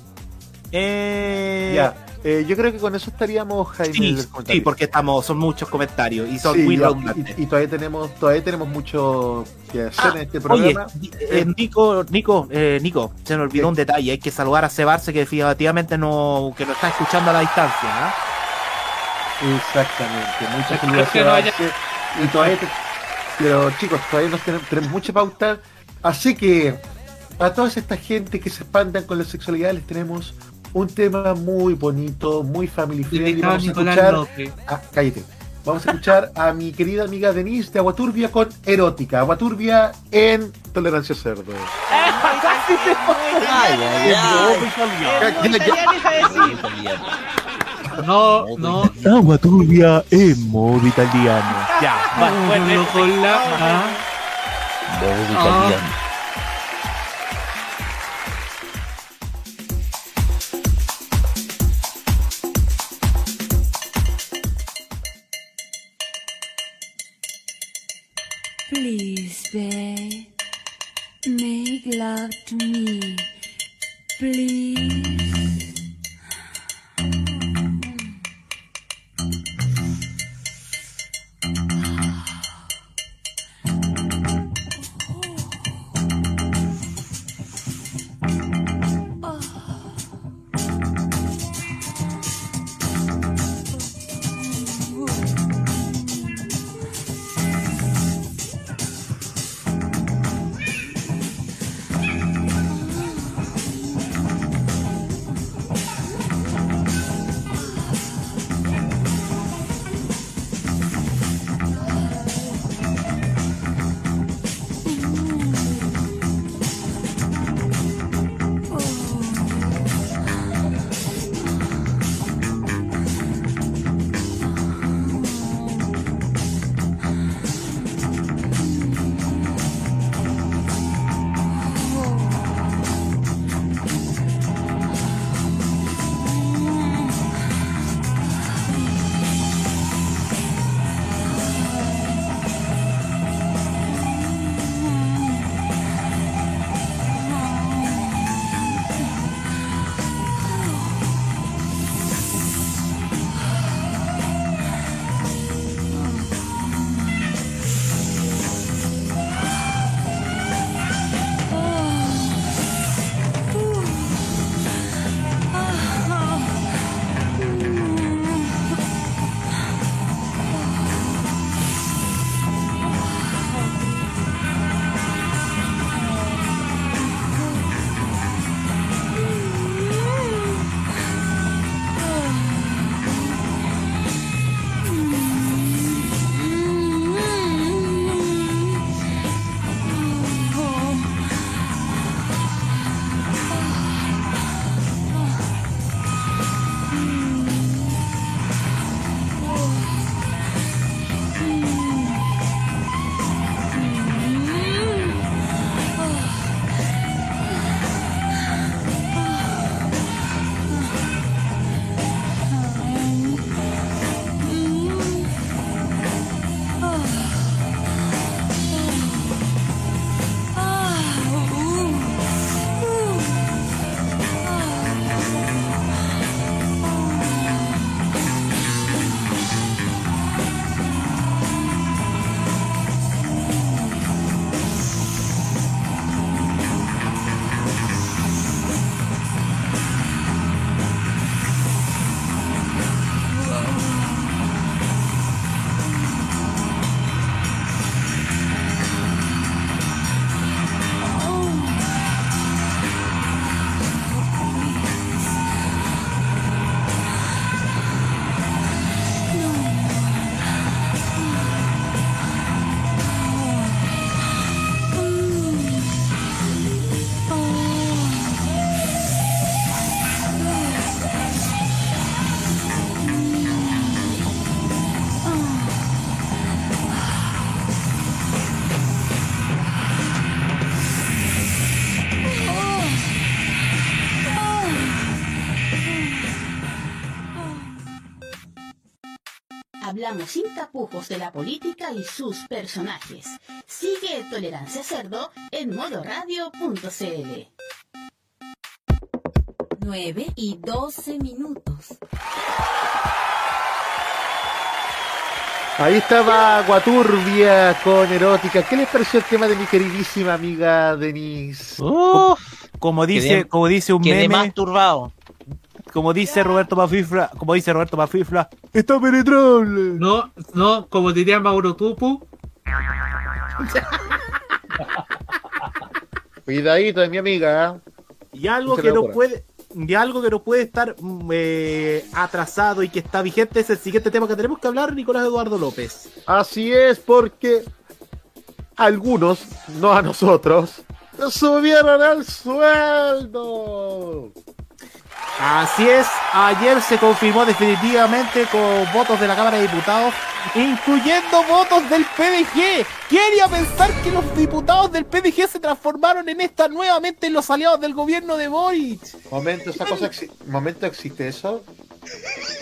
Eh, Ya. Eh, yo creo que con eso estaríamos, Jaime. Sí, sí, porque estamos, son muchos comentarios y son Sí, muy redundantes. y, y todavía tenemos todavía tenemos mucho que hacer Ah, en este Oye, programa. di- eh, Nico, Nico, eh, Nico, se me olvidó un detalle, hay que saludar a Cebarse que definitivamente no, que nos está escuchando a la distancia. Exactamente, muchas no haya- y todavía te- pero chicos, todavía nos tenemos, tenemos mucha pauta, así que a toda esta gente que se espantan con la sexualidad les tenemos un tema muy bonito, muy family friendly. Vamos a escuchar, ah, cállate. Vamos a escuchar a mi querida amiga Denise de Aguaturbia con Erótica. Aguaturbia en Tolerancia Cerdo. No, no. Agua turbia en modo italiano. Ya, va, bueno, no con la. Modo italiano. Please, babe, make love to me. Please. Hablamos sin tapujos de la política y sus personajes. Sigue Tolerancia Cerdo en modoradio.cl. 9 y 12 minutos. Ahí estaba Guaturbia con erótica. ¿Qué les pareció el tema de mi queridísima amiga Denise? Como dice, Quedé- como dice un Quedé meme, más turbado. Como dice Roberto Mafifla, como dice Roberto Mafifla, está penetrable. No, no, como diría Mauro Tupu, Cuidadito de mi amiga. ¿eh? Y algo que no puede, y algo que no puede estar mm, eh, atrasado y que está vigente es el siguiente tema que tenemos que hablar, Nicolás Eduardo López. Así es, porque algunos, no a nosotros, subieron el sueldo. Así es, ayer se confirmó definitivamente con votos de la Cámara de Diputados, incluyendo votos del PDG. Quería pensar que los diputados del PDG se transformaron en esta nuevamente en los aliados del gobierno de Boric. Momento, esa cosa exi- momento existe eso.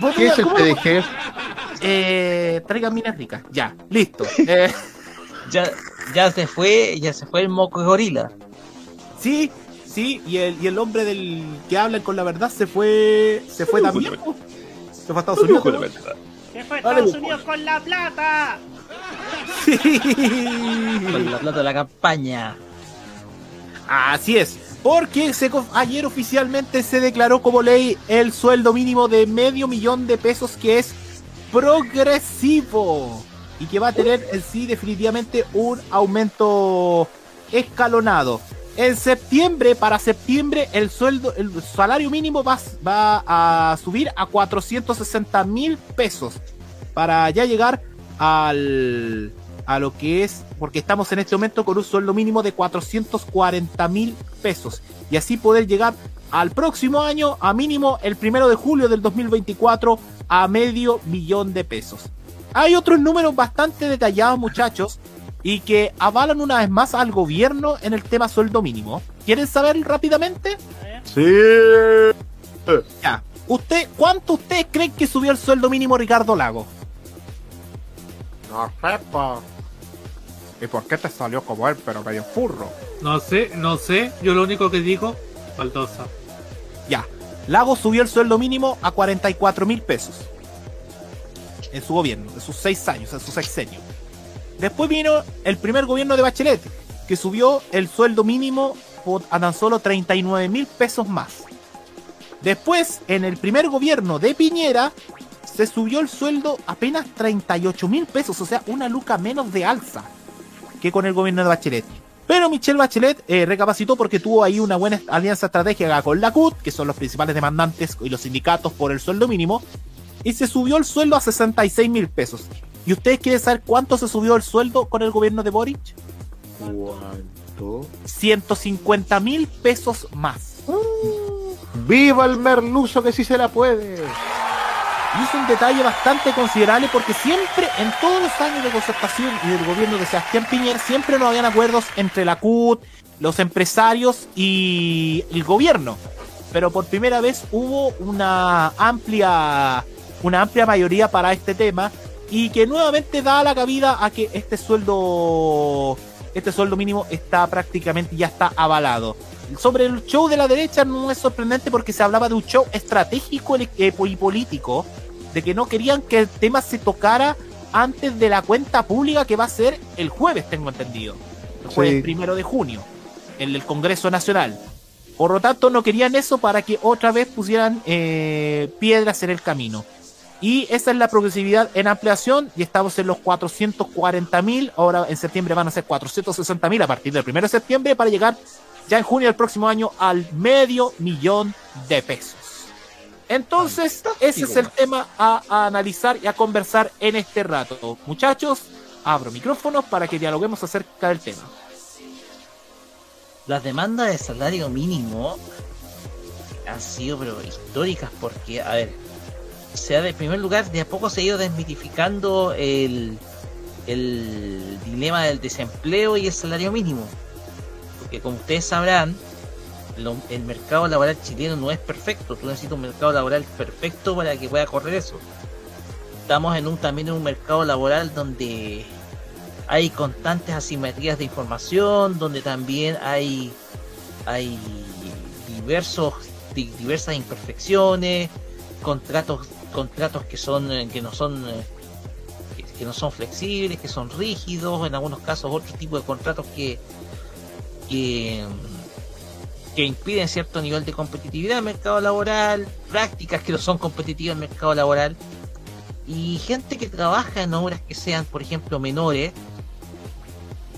¿Vos ¿Qué es el PDG? Eh, traigan minas ricas, ya, listo. Eh, Ya, ya se fue, ya se fue el moco de gorila. sí, sí, y el, y el hombre del que hablan con la verdad se fue, se fue también. Se fue a Estados Unidos. ¿no? ¿Qué fue Dale, Estados pues. Unidos con la plata? Con la plata de la campaña. Así es, porque se, ayer oficialmente se declaró como ley el sueldo mínimo de medio millón de pesos que es progresivo y que va a tener en sí definitivamente un aumento escalonado. En septiembre, para septiembre, el sueldo, el salario mínimo va, a subir a 460 mil pesos para ya llegar al, a lo que es, porque estamos en este momento con un sueldo mínimo de 440 mil pesos y así poder llegar al próximo año a mínimo el primero de julio del 2024 a medio millón de pesos. Hay otros números bastante detallados muchachos y que avalan una vez más al gobierno en el tema sueldo mínimo. ¿Quieren saber rápidamente? Sí. Ya. ¿Usted, ¿Cuánto ustedes creen que subió el sueldo mínimo Ricardo Lago? No sé, po. ¿Y por qué te salió como él, pero medio furro? no sé, no sé, yo lo único que digo, baldosa. Ya. Lago subió el sueldo mínimo a 44 mil pesos. En su gobierno, en sus seis años, en su sexenio. Después vino el primer gobierno de Bachelet, que subió el sueldo mínimo a tan solo 39 mil pesos más. Después, en el primer gobierno de Piñera, se subió el sueldo apenas 38 mil pesos, o sea, una luca menos de alza que con el gobierno de Bachelet. Pero Michelle Bachelet eh, recapacitó porque tuvo ahí una buena alianza estratégica con la CUT, que son los principales demandantes y los sindicatos por el sueldo mínimo, y se subió el sueldo a 66 mil pesos. ¿Y ustedes quieren saber cuánto se subió el sueldo con el gobierno de Boric? ¿Cuánto? 150 mil pesos más. ¡Viva el merluzo que sí se la puede! Y es un detalle bastante considerable porque siempre, en todos los años de concertación y del gobierno de Sebastián Piñera, siempre no habían acuerdos entre la CUT, los empresarios y el gobierno. Pero por primera vez hubo una amplia, una amplia mayoría para este tema y que nuevamente da la cabida a que este sueldo, este sueldo mínimo está prácticamente ya está avalado. Sobre el show de la derecha no es sorprendente porque se hablaba de un show estratégico eh, y político, de que no querían que el tema se tocara antes de la cuenta pública que va a ser el jueves, tengo entendido. El jueves Sí. primero de junio, en el Congreso Nacional. Por lo tanto, no querían eso para que otra vez pusieran eh, piedras en el camino. Y esa es la progresividad en ampliación y estamos en los 440 mil, ahora en septiembre van a ser 460 mil a partir del 1 de septiembre para llegar ya en junio del próximo año al medio millón de pesos. Entonces, ese es el tema a, a analizar y a conversar en este rato. Muchachos, abro micrófonos para que dialoguemos acerca del tema. las demandas de salario mínimo han sido pero históricas porque, a ver, o sea, de primer lugar, de a poco se ha ido desmitificando el, el dilema del desempleo y el salario mínimo. Porque como ustedes sabrán, el mercado laboral chileno no es perfecto. Tú necesitas un mercado laboral perfecto para que pueda correr eso. Estamos en un también en un mercado laboral donde hay constantes asimetrías de información, donde también hay hay diversos di- diversas imperfecciones, contratos contratos que son eh, que no son eh, que, no son flexibles, que son rígidos, en algunos casos otro tipo de contratos que que, que impiden cierto nivel de competitividad en el mercado laboral, prácticas que no son competitivas en el mercado laboral. Y gente que trabaja en obras que sean, por ejemplo, menores,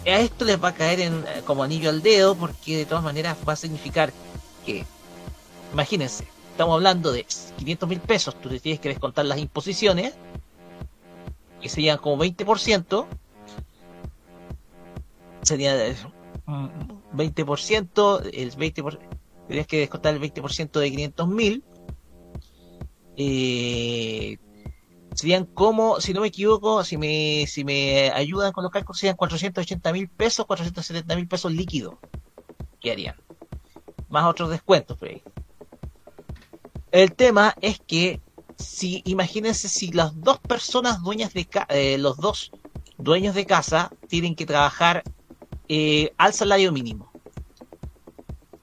a esto les va a caer en, eh, como anillo al dedo porque de todas maneras va a significar que, imagínense, estamos hablando de 500 mil pesos, tú le tienes que descontar las imposiciones, que serían como 20%, sería eh, mm, 20%, el 20%, tendrías que descontar el 20% de 500 mil, eh, serían como, si no me equivoco, si me, si me ayudan con los cálculos, serían 480 mil pesos, 470 mil pesos líquidos que harían. Más otros descuentos por ahí. El tema es que, si, imagínense si las dos personas dueñas de ca- eh, los dos dueños de casa tienen que trabajar eh, al salario mínimo.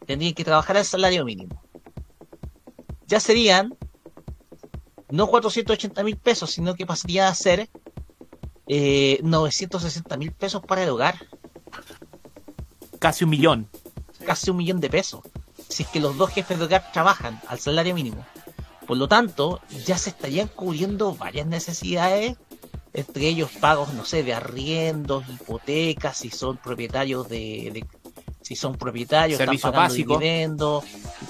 Tendrían que trabajar al salario mínimo. Ya serían no 480 mil pesos, sino que pasaría a ser eh, 960 mil pesos para el hogar. Casi un millón. Casi un millón de pesos. Si es que los dos jefes de hogar trabajan al salario mínimo. Por lo tanto, ya se estarían cubriendo varias necesidades, entre ellos pagos, no sé, de arriendos, hipotecas, si son propietarios de, de- si son propietarios, están Servicios pagando básicos. dividendos,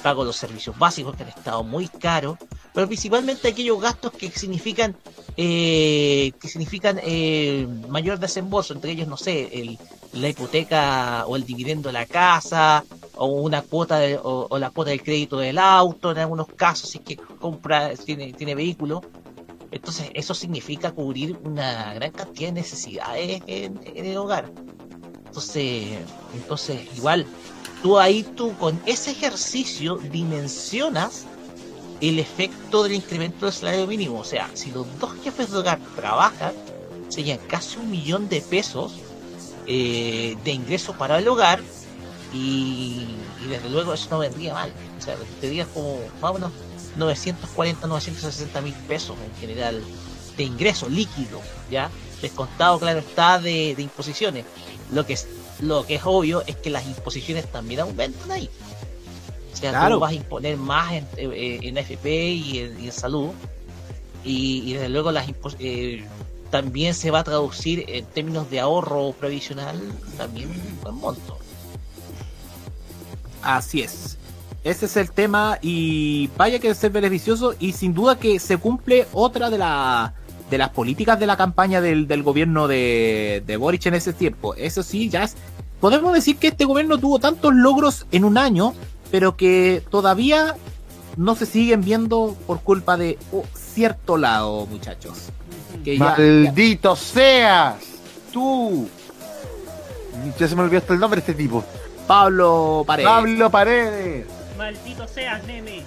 pago los servicios básicos que han estado muy caros, pero principalmente aquellos gastos que significan eh, que significan eh, mayor desembolso, entre ellos, no sé, el, la hipoteca o el dividendo de la casa, o una cuota de- o, o la cuota del crédito del auto, en algunos casos, si es que compra, tiene, tiene vehículo. Entonces, eso significa cubrir una gran cantidad de necesidades en, en el hogar. Entonces, entonces, igual, tú ahí, tú con ese ejercicio dimensionas el efecto del incremento del salario mínimo. O sea, si los dos jefes de hogar trabajan, serían casi un millón de pesos eh, de ingreso para el hogar y, desde luego eso no vendría mal. O sea, te digas como menos 940, 960 mil pesos en general de ingreso líquido, ¿ya? Descontado, claro está, de imposiciones. Lo que, es, lo que es obvio es que las imposiciones también aumentan ahí. O sea, Claro. tú vas a imponer más en, eh, en AFP y en, y en salud. Y, y desde luego las eh, también se va a traducir en términos de ahorro previsional también un buen monto. Así es. Ese es el tema y vaya que ser beneficioso y sin duda que se cumple otra de, la, de las políticas de la campaña del, del gobierno de, de Boric en ese tiempo. Eso sí, ya es, podemos decir que este gobierno tuvo tantos logros en un año, pero que todavía no se siguen viendo por culpa de oh, cierto lado, muchachos. Que ya- Maldito seas, tú. Ya se me olvidó hasta el nombre de este tipo. Pablo Paredes. Pablo Paredes. Maldito seas, nene.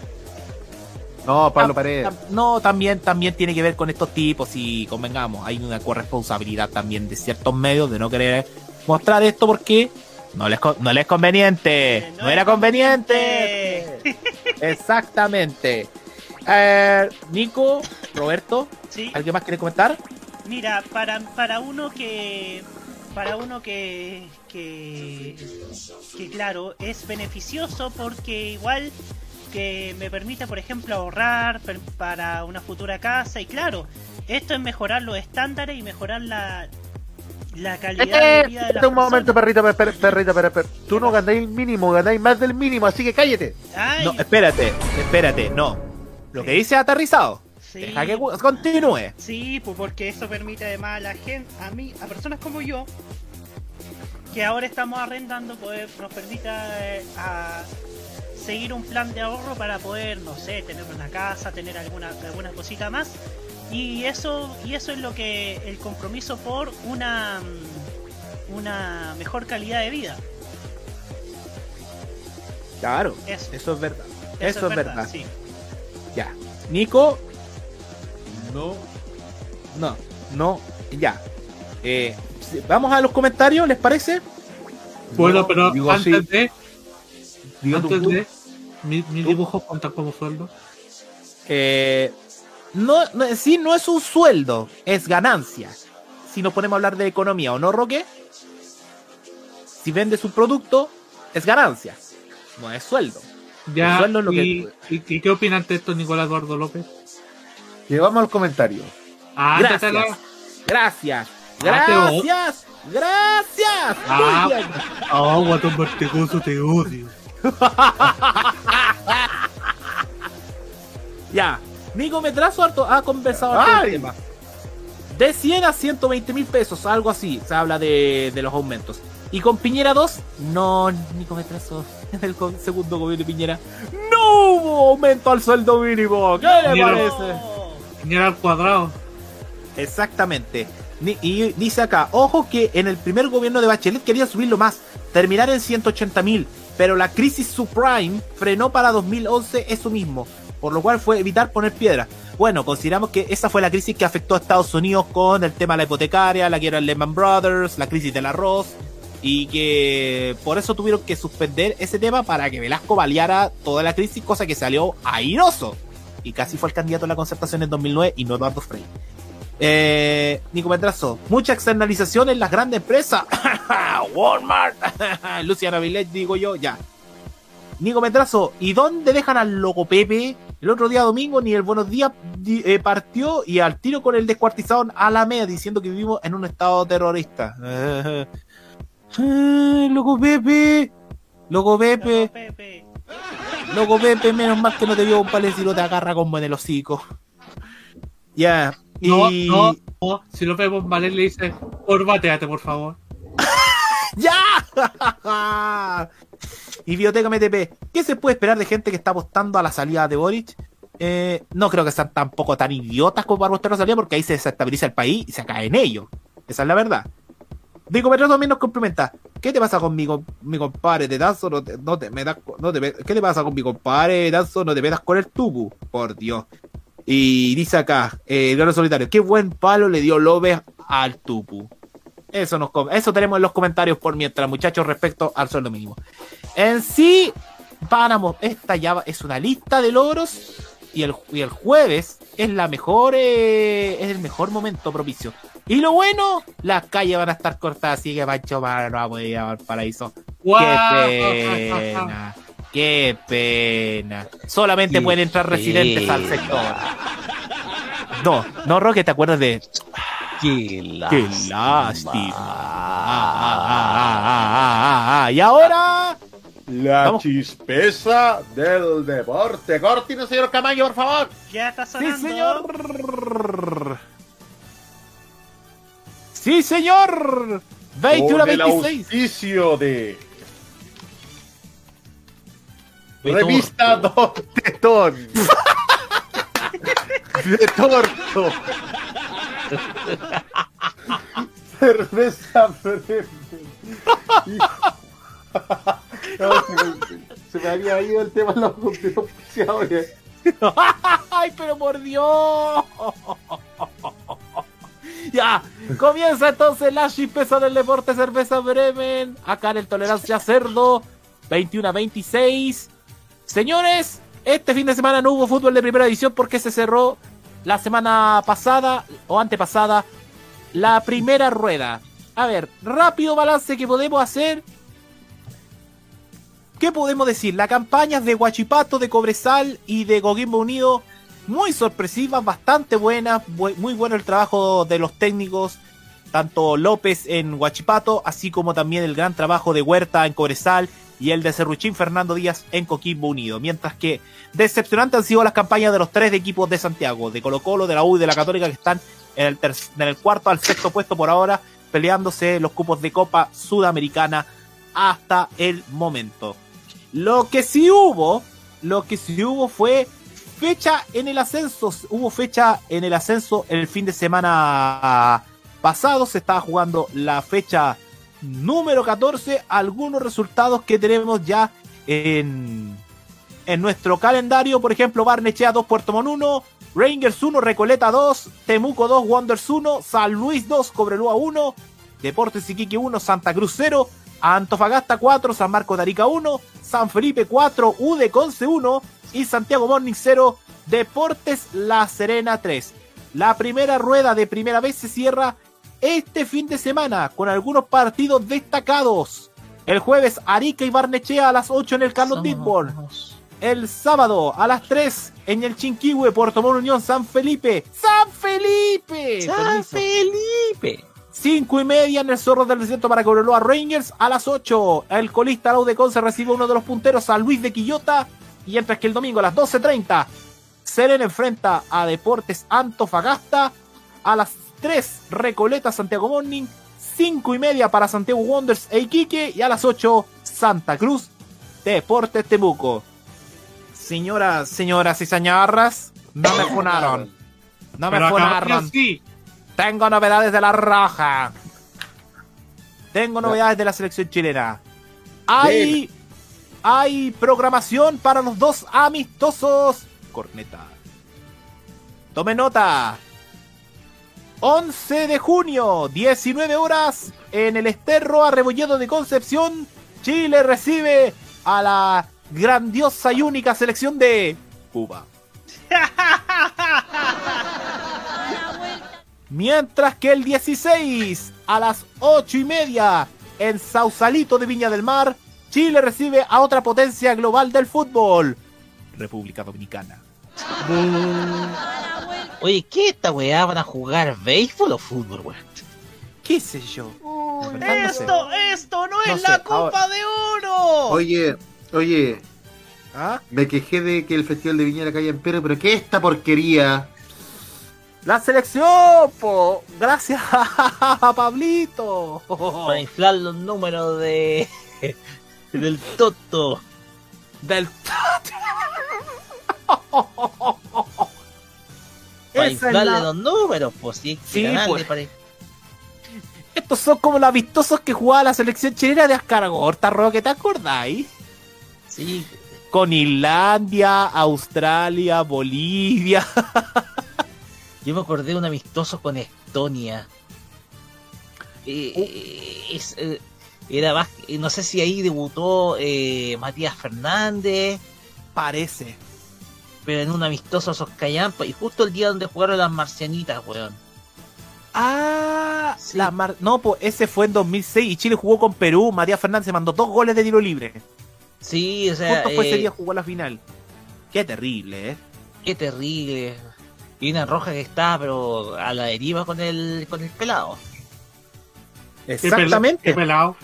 No, Pablo Tam- Paredes. No, también, también tiene que ver con estos tipos y convengamos, hay una corresponsabilidad también de ciertos medios de no querer mostrar esto porque no les, no les es conveniente. No, era conveniente. Exactamente. Eh, Nico, Roberto, Sí. ¿alguien más quiere comentar? Mira, para, para uno que. Para uno que, que. que claro, es beneficioso porque igual que me permite, por ejemplo, ahorrar per- para una futura casa. Y claro, esto es mejorar los estándares y mejorar la, la calidad de vida de las un momento, perrito, per- perrito, per- per- Tú no ganáis el mínimo, ganáis más del mínimo, así que cállate. Ay, No, espérate, espérate, no. Lo que dice es aterrizado. sí, Deja que continúe. sí, pues porque eso permite además a la gente, a mí, a personas como yo, que ahora estamos arrendando poder, nos permita eh, a seguir un plan de ahorro para poder, no sé, tener una casa, tener alguna, alguna cosita más. Y eso, y eso es lo que el compromiso por una, mm, una mejor calidad de vida. Claro, Eso. eso, es verdad. Eso, es verdad. sí. Ya. Nico. No. No, no, ya. Eh, Vamos a los comentarios, ¿les parece? Bueno, No, pero digo antes así. de. Digo antes tú. de. Mi, mi dibujo cuenta como sueldo. Eh, no, no, en sí no es un sueldo, es ganancia. Si nos ponemos a hablar de economía, ¿o no, Roque? Si vendes un producto, es ganancia, no es sueldo. Ya, El sueldo es lo y, que- y- y qué opinan de esto Nicolás Eduardo López? Llevamos al comentario. Ah, Gracias. Gracias. Ah. Gracias. Gracias. Ah, ah, guatón vertigoso, te odio. Ya. Nico Metrazo harto ha conversado Ay. tema. De 100 a 120 mil pesos, algo así. Se habla de, de los aumentos. Y con Piñera 2, no, Nico Metrazo, en el segundo gobierno de Piñera, no hubo aumento al sueldo mínimo. ¿Qué le parece? Señor al cuadrado. Exactamente. Ni- Y dice acá, ojo que en el primer gobierno de Bachelet quería subirlo más, terminar en 180 mil, pero la crisis subprime frenó para 2011 eso mismo, por lo cual fue evitar poner piedra. Bueno, consideramos que esa fue la crisis que afectó a Estados Unidos con el tema de la hipotecaria, la quiebra de Lehman Brothers, la crisis del arroz, y que por eso tuvieron que suspender ese tema para que Velasco baleara toda la crisis, cosa que salió airoso. Y casi fue el candidato a la concertación en 2009 y no Eduardo Frei. Eh, Nico Metrazo, mucha externalización en las grandes empresas. Walmart, Luciana Villet, digo yo, ya. Nico Metrazo, ¿y dónde dejan al loco Pepe? El otro día domingo ni el buenos días eh, partió y al tiro con el descuartizado a la media diciendo que vivimos en un estado terrorista. Loco Pepe, loco Pepe, Pepe. loco Pepe, menos mal que no te vio un palecito te agarra como en el hocico. Ya, No, y... no, no. Si lo vemos mal, le dice, por bateate, por favor. ¡Ya! y Biblioteca MTP, ¿qué se puede esperar de gente que está apostando a la salida de Boric? Eh, no creo que sean tampoco tan idiotas como para apostar a la salida porque ahí se desestabiliza el país y se cae en ello. Esa es la verdad. Digo, pero también nos complementa. ¿Qué te pasa con mi, com- mi compadre? ¿Te das o no te, no te me das, no te ¿Qué te pasa con mi compadre? ¿Das o no te metas con el tubu? Por Dios. Y dice acá, eh, Leonardo Solitario, qué buen palo le dio López al tupu. Eso, nos, eso tenemos en los comentarios por mientras, muchachos, respecto al sueldo mínimo. En sí, Páramo, esta ya es una lista de logros y el, y el jueves es la mejor, eh, es el mejor momento propicio. Y lo bueno, las calles van a estar cortadas, así que Pancho no va a poder ir a Valparaíso. Guau. Qué pena, qué pena. Solamente Qué pueden entrar residentes al sector. No, no, Roque, ¿te acuerdas de Qué Qué lástima. Ah, ah, ah, ah, ah, ah, ah. Y ahora. La Vamos. chispeza del deporte. Cortino, señor Camayo, por favor. Ya está Sí, sonando. señor. Sí, señor. 21 a Con el 26. auspicio de De Revista Don Tetón. de Torto. Cerveza No, se, me, se me había ido el tema de los auspiciadores. ¡Ay, pero por Dios! Ya, comienza entonces la chispeza del deporte cerveza Bremen. Acá en el Tolerancia Cerdo, 21 a 26. Señores, este fin de semana no hubo fútbol de primera división porque se cerró la semana pasada o antepasada la primera rueda. A ver, rápido balance que podemos hacer. ¿Qué podemos decir? Las campañas de Guachipato, de Cobresal y de Coquimbo Unido, muy sorpresivas, bastante buenas, bu- muy bueno el trabajo de los técnicos, tanto López en Guachipato, así como también el gran trabajo de Huerta en Cobresal y el de Cerruchín Fernando Díaz en Coquimbo Unido. Mientras que decepcionantes han sido las campañas de los tres equipos de Santiago, de Colo Colo, de la U y de la Católica, que están en el, en el cuarto al sexto puesto por ahora, peleándose los cupos de Copa Sudamericana hasta el momento. Lo que sí hubo, lo que sí hubo fue fecha en el ascenso. Hubo fecha en el ascenso el fin de semana pasado. Se estaba jugando la fecha número 14. Algunos resultados que tenemos ya en, en nuestro calendario. Por ejemplo, Barnechea 2, Puerto Montt 1. Rangers 1, Recoleta 2, Temuco 2, Wonders 1, San Luis 2, Cobreloa 1, Deportes Iquique 1, Santa Cruz 0, Antofagasta 4, San Marco de Arica 1, San Felipe 4, UD Conce 1 y Santiago Morning 0, Deportes La Serena 3. La primera rueda de primera vez se cierra este fin de semana con algunos partidos destacados. El jueves Arica y Barnechea a las 8 en el Carlos Ditborn. El sábado a las 3 en el Chinquihue, Puerto Montt Unión, San Felipe. ¡San Felipe! ¡San Felipe! 5 y media en el Zorro del Desierto para Cobreloa Rangers. A las 8 el colista Lau de Conce recibe uno de los punteros, San Luis de Quillota. Y mientras que el domingo a las 12.30 Serena enfrenta a Deportes Antofagasta. A las 3 Recoleta Santiago Morning. 5 y media para Santiago Wonders e Iquique. Y a las 8 Santa Cruz Deportes Temuco. Señoras, señoras y señoras, no me funaron. No me Pero funaron. sí. Tengo novedades de la Roja. Tengo novedades de la selección chilena. Hay, hay programación para los dos amistosos. Corneta. Tome nota. 11 de junio, 19 horas, en el Esterro Arrebolledo de Concepción, Chile recibe a la grandiosa y única selección de Cuba. Mientras que el 16 a las 8 y media en Sausalito de Viña del Mar, Chile recibe a otra potencia global del fútbol, República Dominicana. Oye, ¿qué esta weá? ¿Van a jugar béisbol o fútbol, weón? ¿Qué sé yo? La verdad no sé. Esto, esto no es sé, la Copa ahora- de Oro. Oye, oye, ¿Ah? me quejé de que el Festival de Viña era calle en Pero, pero ¿qué es esta porquería? La selección, po. Gracias a Pablito. Para inflar los números de. del Toto. Del Para inflarle la- los números, pues sí. Sí, pues. para- Estos son como los vistosos que jugaba la selección chilena de Ascaragorta, Roque, ¿te acordáis? Sí, Con Islandia, Australia, Bolivia. Yo me acordé de un amistoso con Estonia. Eh, es, eh, era más, eh, no sé si ahí debutó Matías Fernández, Parece. Pero en un amistoso esos Callampa, y justo el día donde jugaron las marcianitas, weón. Ah, la mar- no, pues ese fue en 2006 y Chile jugó con Perú. Matías Fernández se mandó dos goles de tiro libre. Sí, o sea, Justo fue ese eh, día jugó la final. Qué terrible, ¿eh? qué terrible. Y una roja que estaba, pero a la deriva con el, con el pelado. Exactamente. Qué pelado.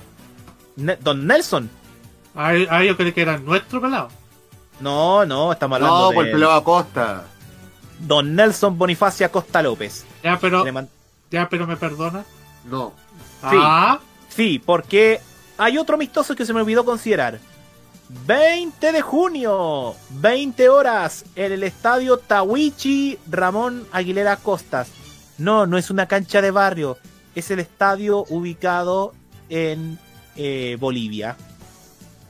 Ne- Don Nelson. Ahí, ahí yo creí que era nuestro pelado. No, no, estamos hablando No, de por el pelado Acosta. Don Nelson Bonifacio Costa López. Ya, pero, man- ya, pero me perdona. No. Sí. Ah, Sí, porque hay otro amistoso que se me olvidó considerar. 20 de junio, 20 horas, en el estadio Tawichi Ramón Aguilera Costas. No, no es una cancha de barrio, es el estadio ubicado en eh, Bolivia.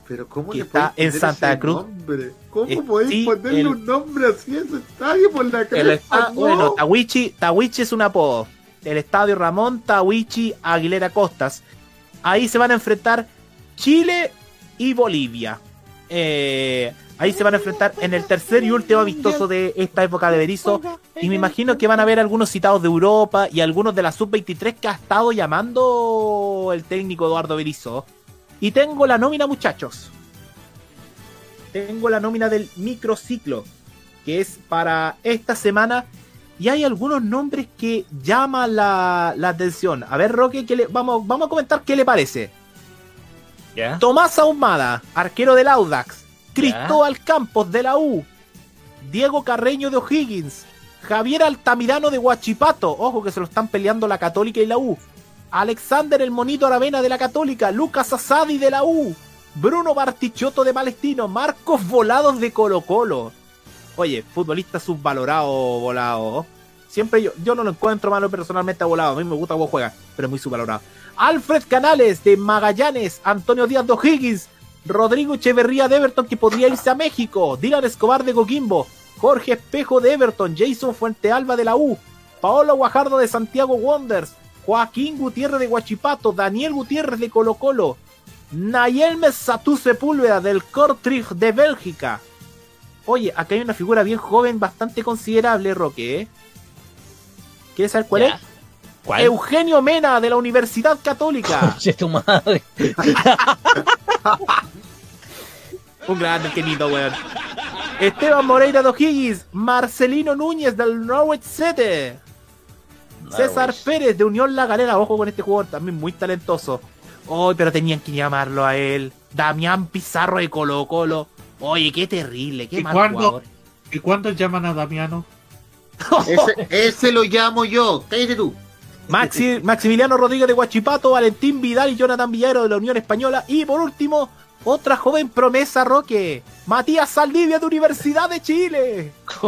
Pero ¿cómo Que le está en Santa Cruz. nombre? ¿Cómo Eh, podéis sí, ponerle el- un nombre así a ese estadio por la El cresta? esta- no? Bueno, Tawichi, Tawichi es un apodo. El estadio Ramón Tawichi Aguilera Costas. Ahí se van a enfrentar Chile y Bolivia. Eh, ahí se van a enfrentar en el tercer y último amistoso de esta época de Berizo. Y me imagino que van a haber algunos citados de Europa y algunos de la sub-23 que ha estado llamando el técnico Eduardo Berizo. Y tengo la nómina, muchachos. Tengo la nómina del microciclo, que es para esta semana. Y hay algunos nombres que llaman la, la atención. A ver, Roque, ¿qué le- vamos, vamos a comentar qué le parece. Tomás Ahumada, arquero del Audax. Cristóbal Campos de la U. Diego Carreño de O'Higgins. Javier Altamirano de Huachipato. Ojo que se lo están peleando la Católica y la U. Alexander el Monito Aravena de la Católica, Lucas Asadi de la U, Bruno Bartichotto de Palestino, Marcos Volados de Colo Colo. Oye, futbolista subvalorado, volado. Siempre yo, yo no lo encuentro malo personalmente a volado. A mí me gusta cómo juega, pero es muy subvalorado. Alfred Canales de Magallanes, Antonio Díaz de O'Higgins, Rodrigo Echeverría de Everton que podría irse a México, Dylan Escobar de Coquimbo, Jorge Espejo de Everton, Jason Fuentealba de la U, Paolo Guajardo de Santiago Wonders, Joaquín Gutiérrez de Guachipato, Daniel Gutiérrez de Colo Colo, Nayel Mesatú Sepúlveda del Kortrijk de Bélgica. Oye, acá hay una figura bien joven, bastante considerable, Roque. ¿eh? ¿Quieres saber cuál Ya. es? ¿Cuál? Eugenio Mena de la Universidad Católica. Tu madre. Un grande, querido, weón. Esteban Moreira de O'Higgins, Marcelino Núñez del Norwich City. César Pérez de Unión La Galera, ojo con este jugador, también muy talentoso. Hoy, pero tenían que llamarlo a él. Damián Pizarro de Colo Colo. Oye, qué terrible, qué ¿Y mal cuándo, jugador. ¿Y cuándo llaman a Damiano? Ese, ese lo llamo yo. Cállate tú. Maxi- Maximiliano Rodríguez de Guachipato, Valentín Vidal y Jonathan Villero de la Unión Española. Y por último, otra joven promesa, Roque. Matías Saldivia de Universidad de Chile.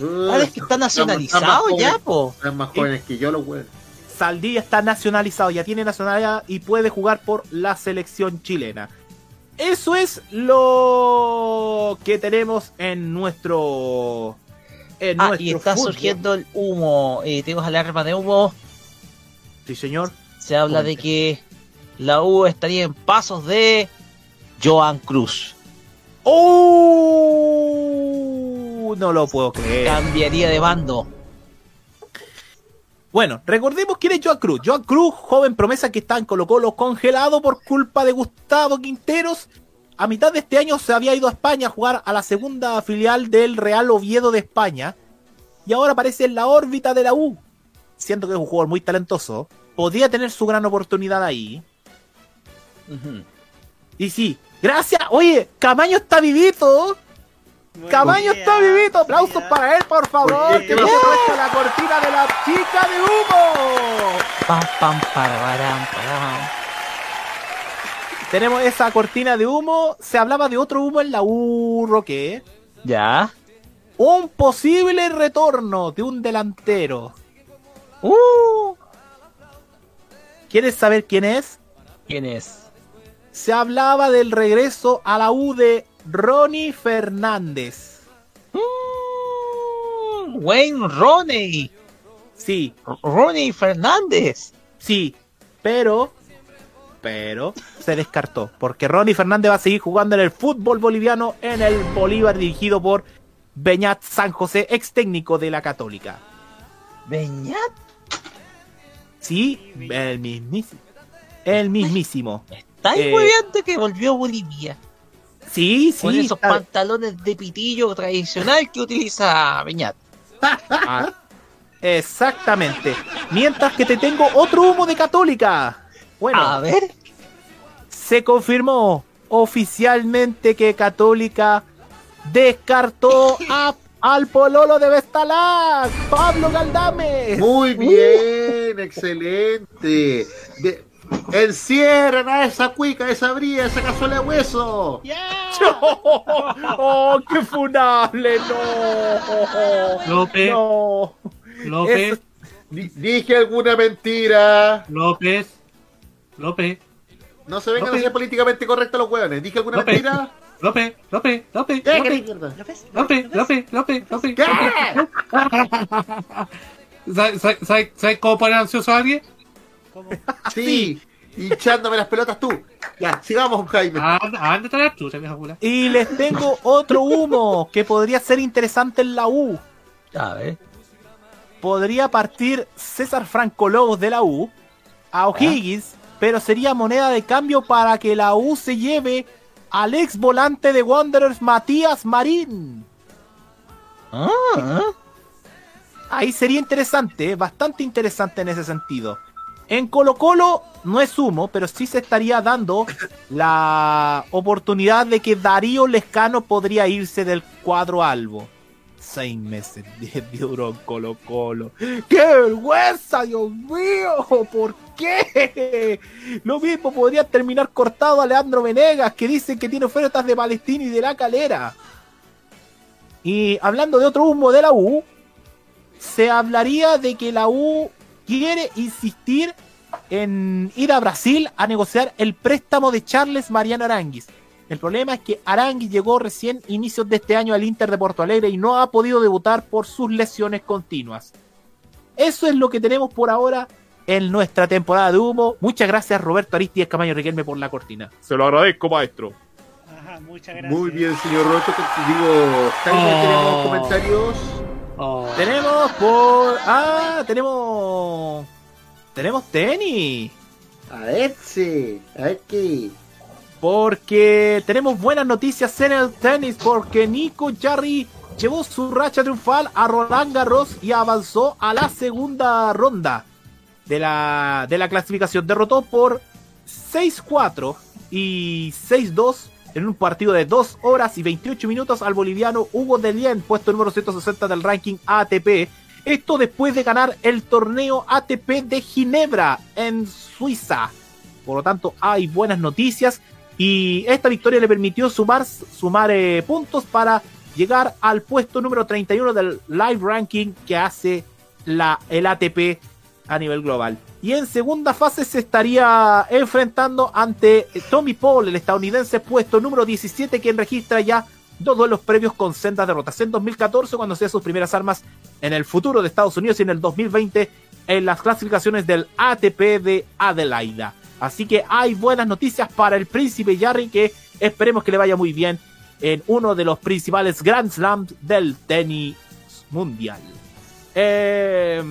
Ahora es que está nacionalizado ya, po. Están más jóvenes que yo, los weones. Saldivia está nacionalizado, ya tiene nacionalidad y puede jugar por la selección chilena. Eso es lo que tenemos en nuestro. En Ah, nuestro y está fútbol. surgiendo el humo. Eh, tenemos alarma de humo. Sí, señor. Se habla de que la U estaría en pasos de Joan Cruz. ¡Oh! No lo puedo creer. Cambiaría de bando. Bueno, recordemos quién es Joan Cruz. Joan Cruz, joven promesa que está en Colo Colo congelado por culpa de Gustavo Quinteros. A mitad de este año se había ido a España a jugar a la segunda filial del Real Oviedo de España. Y ahora aparece en la órbita de la U. Siento que es un jugador muy talentoso. Podría tener su gran oportunidad ahí. Y sí, gracias. Oye, Camaño está vivito. Camaño bien, está vivito. Aplausos para él, por favor. Que ¿qué nos muestra la cortina de la chica de humo. Pam, pam, pararam, param. Tenemos esa cortina de humo. Se hablaba de otro humo en la U, Roque. Ya. Un posible retorno de un delantero. Uh, ¿Quieres saber quién es? ¿Quién es? Se hablaba del regreso a la U de Ronnie Fernández. Mm, Wayne Roney. Sí, Roney Fernández. sí, pero, pero se descartó porque Ronnie Fernández va a seguir jugando en el fútbol boliviano en el Bolívar dirigido por Beñat San José, ex técnico de la Católica. Beñat. Sí, el mismísimo. El mismísimo. Está Eh, que volvió a Bolivia. Sí, sí. con esos pantalones de pitillo tradicional que utiliza Beñat. Ah, exactamente. Mientras que te tengo otro humo de Católica. Bueno, A ver. se confirmó oficialmente que Católica descartó a, al pololo de Vestalac, Pablo Galdames. Muy bien, excelente. De- encierran a esa cuica, esa bría, esa cazuela de hueso. ¡Oh, qué funable! ¡No! López, ¡No! López, Dije alguna mentira. López, López, No se vengan a ser políticamente correctos los hueones. Dije alguna López. mentira. López, López, López, ¿Qué, López? ¿López? López, López, López, López. ¿Qué? ¿Sabes sabe, sabe, sabe cómo poner ansioso a alguien? ¿Cómo? Sí, hinchándome las pelotas tú. Ya, sigamos, Jaime. Anda, ándate a la chucha, vieja cula. Y les tengo otro humo que podría ser interesante en la U. A ver. Podría partir César Franco Lobos de la U a O'Higgins, pero sería moneda de cambio para que la U se lleve al ex volante de Wanderers Matías Marín. Ah, Ahí sería interesante, ¿eh? bastante interesante en ese sentido. En Colo Colo no es humo, pero sí se estaría dando la oportunidad de que Darío Lescano podría irse del cuadro albo. Seis meses duró Colo Colo. ¡Qué vergüenza, Dios mío! ¿Por qué? Lo mismo podría terminar cortado a Leandro Venegas, que dicen que tiene ofertas de Palestina y de la calera. Y hablando de otro humo de la U, se hablaría de que la U quiere insistir en ir a Brasil a negociar el préstamo de Charles Mariano Aranguis. El problema es que Aranguis llegó recién inicios de este año al Inter de Porto Alegre y no ha podido debutar por sus lesiones continuas. Eso es lo que tenemos por ahora en nuestra temporada de humo. Muchas gracias Roberto Aristides Camaño Riquelme por la cortina. Se lo agradezco, maestro. Ajá, muchas gracias. Muy bien, señor Roberto. Digo, Oh. tenemos comentarios. Oh. Tenemos por... Ah, tenemos... Tenemos tenis. A ver, sí. A ver qué. Porque tenemos buenas noticias en el tenis. Porque Nico Jarry llevó su racha triunfal a Roland Garros y avanzó a la segunda ronda de la, de la clasificación. Derrotó por 6-4 y 6-2 en un partido de 2 horas y 28 minutos al boliviano Hugo Delien, puesto número 160 del ranking ATP. Esto después de ganar el torneo ATP de Ginebra en Suiza. Por lo tanto, hay buenas noticias. Y esta victoria le permitió sumar, eh, puntos para llegar al puesto número 31 del live ranking que hace la, el ATP a nivel global. Y en segunda fase se estaría enfrentando ante Tommy Paul, el estadounidense, puesto número 17, quien registra ya dos duelos previos con sendas derrotas. En 2014, cuando hacía sus primeras armas en el futuro de Estados Unidos, y en el 2020 en las clasificaciones del ATP de Adelaida. Así que hay buenas noticias para el príncipe Jarry, que esperemos que le vaya muy bien en uno de los principales Grand Slams del tenis mundial. Eh,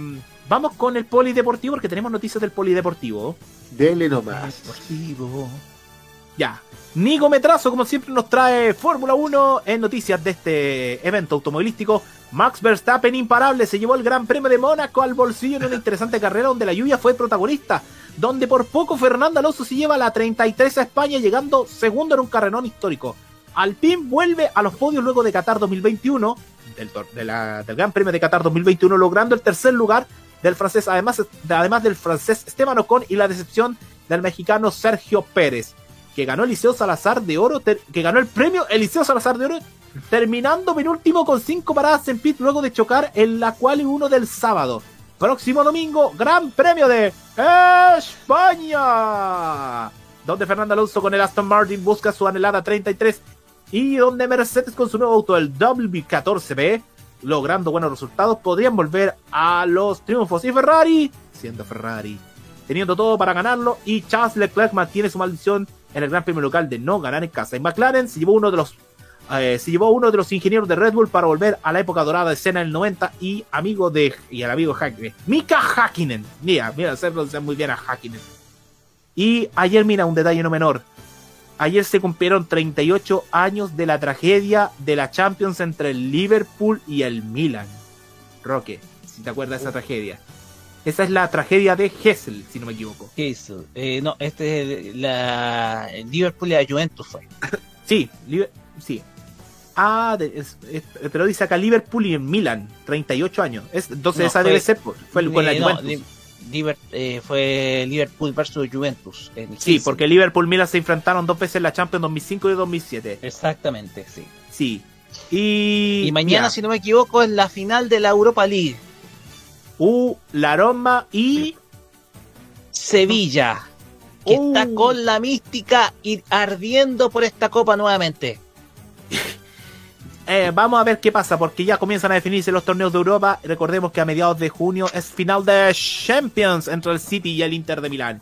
vamos con el polideportivo, porque tenemos noticias del polideportivo. Dele nomás. Deportivo. Ya. Nico Metrazo, como siempre, nos trae Fórmula 1 en noticias de este evento automovilístico. Max Verstappen imparable se llevó el Gran Premio de Mónaco al bolsillo en una interesante carrera donde la lluvia fue protagonista. Donde por poco Fernando Alonso se lleva la 33 a España llegando segundo en un carrerón histórico. Alpine vuelve a los podios luego de Qatar 2021, del, tor- de la- del Gran Premio de Qatar 2021, logrando el tercer lugar del francés, además, además del francés Esteban Ocon y la decepción del mexicano Sergio Pérez, que ganó Eliseo Salazar de Oro, que ganó el premio Eliseo Salazar de Oro, terminando penúltimo con cinco paradas en pit luego de chocar en la cual 1 del sábado. Próximo domingo, Gran Premio de España, donde Fernando Alonso con el Aston Martin busca su anhelada 33 y donde Mercedes con su nuevo auto, el W14B, logrando buenos resultados, podrían volver a los triunfos. Y Ferrari, siendo Ferrari, teniendo todo para ganarlo, y Charles Leclerc mantiene su maldición en el Gran Premio local de no ganar en casa. Y McLaren se llevó uno de los eh, llevó uno de los ingenieros de Red Bull para volver a la época dorada de escena del 90 y amigo de y el amigo Hakkinen, Mika Hakkinen. Mira, mira, se pronuncia muy bien a Hakkinen. Y ayer, mira, un detalle no menor. Ayer se cumplieron 38 años de la tragedia de la Champions entre el Liverpool y el Milan. Roque, si te acuerdas de esa tragedia. Esa es la tragedia de Hessel, si no me equivoco. Eso. Eh, no, este es la el Liverpool y la Juventus fue. Sí, Liber- sí. Ah, de- es- es- pero dice acá Liverpool y el Milan, 38 años. Es, entonces No, esa fue- debe ser por- fue con la Eh, Juventus. Liber- eh, fue Liverpool versus Juventus. en el Sí, 15. porque Liverpool y Milan se enfrentaron dos veces en la Champions 2005 y 2007. Exactamente, sí. Sí. Y, Y mañana, si no me equivoco, es la final de la Europa League. U, la Roma y Sevilla, que Uh. está con la mística y ardiendo por esta copa nuevamente. Eh, vamos a ver qué pasa, porque ya comienzan a definirse los torneos de Europa. Recordemos que a mediados de junio es final de Champions entre el City y el Inter de Milán.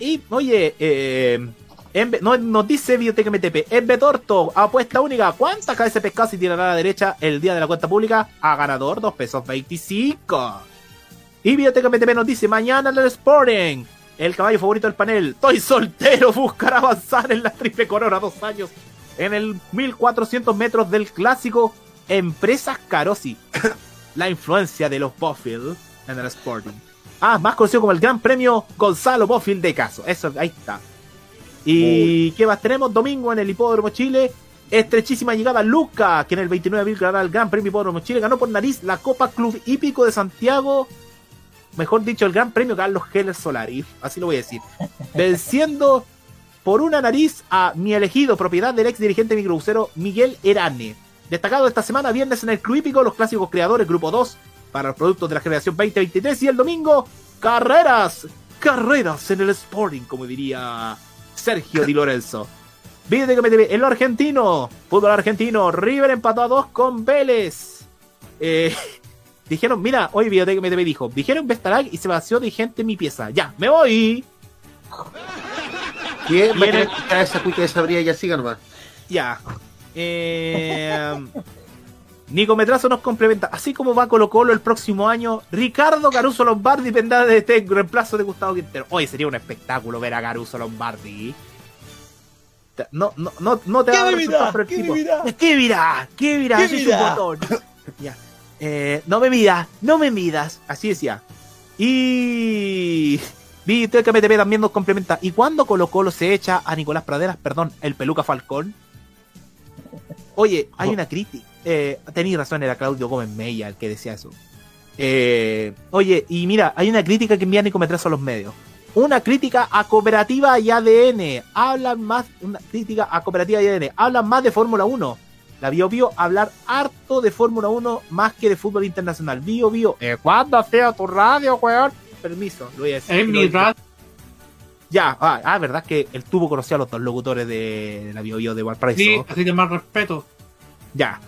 Y, oye, eh, no, nos dice Biblioteca MTP, en Betorto, apuesta única, ¿cuántas cabezas de pescado se tirará a la derecha el día de la cuenta pública? A ganador, 2 pesos 25. Y Biblioteca MTP nos dice, mañana en el Sporting, el caballo favorito del panel, estoy soltero, buscará avanzar en la triple corona, dos años en el 1400 metros del clásico Empresas Carosi. la influencia de los Bofield en el Sporting. Ah, más conocido como el Gran Premio Gonzalo Bofield de Caso. Eso, ahí está. ¿Y qué más tenemos? Domingo en el Hipódromo Chile. Estrechísima llegada Luca, que en el 29 de abril ganará el Gran Premio Hipódromo Chile, ganó por nariz la Copa Club Hípico de Santiago, mejor dicho, el Gran Premio Carlos Heller Solari, así lo voy a decir, venciendo por una nariz a mi elegido, propiedad del ex dirigente microbusero Miguel Erane. Destacado esta semana, viernes en el Club Hípico, los clásicos creadores, grupo 2, para los productos de la generación 2023, y el domingo, carreras, carreras en el Sporting, como diría Sergio Di Lorenzo. Vídeo de MTV, en lo argentino, fútbol argentino, River empató a 2 con Vélez. Eh, dijeron, mira, hoy Videoteca MTV dijo, dijeron Vestalag y se vació de gente en mi pieza. Ya, me voy. ¿Quién va a Viene- querer quitar esa cuica de sabría y siga nomás? Ya. Eh, Nico Metrazo nos complementa. Así como va Colo Colo el próximo año, Ricardo Caruso Lombardi vendrá de este reemplazo de Gustavo Quintero. Hoy sería un espectáculo ver a Caruso Lombardi. No, no, no, no te ¿Qué va a dar me resultados, mirá? pero el ¿Qué me tipo- mirá? ¿Qué mirá? ¿Qué mirá? ¿Qué mirá? botón. Ya. Eh, no me midas, no me midas. Así decía. Y. Vi que MTV también nos complementa. ¿Y cuándo Colo Colo se echa a Nicolás Praderas, perdón, el peluca Falcón? Oye, hay una crítica. Eh, tenéis razón, era Claudio Gómez Mella el que decía eso. Eh, oye, y mira, hay una crítica que envía Nico Metrazo a los medios. Una crítica a Cooperativa y ADN. Hablan más, una crítica a Cooperativa y ADN. Hablan más de Fórmula 1. La Bio Bio hablar harto de Fórmula 1 más que de fútbol internacional. Bio Bio. Eh, ¿Cuándo sea tu radio, weón? Permiso, lo voy a decir. Lo mi radio. Ya, ah, ah, verdad que él tuvo conocido a los dos locutores de, la Bio Bio de Valparaíso. Sí, así que más respeto. Ya.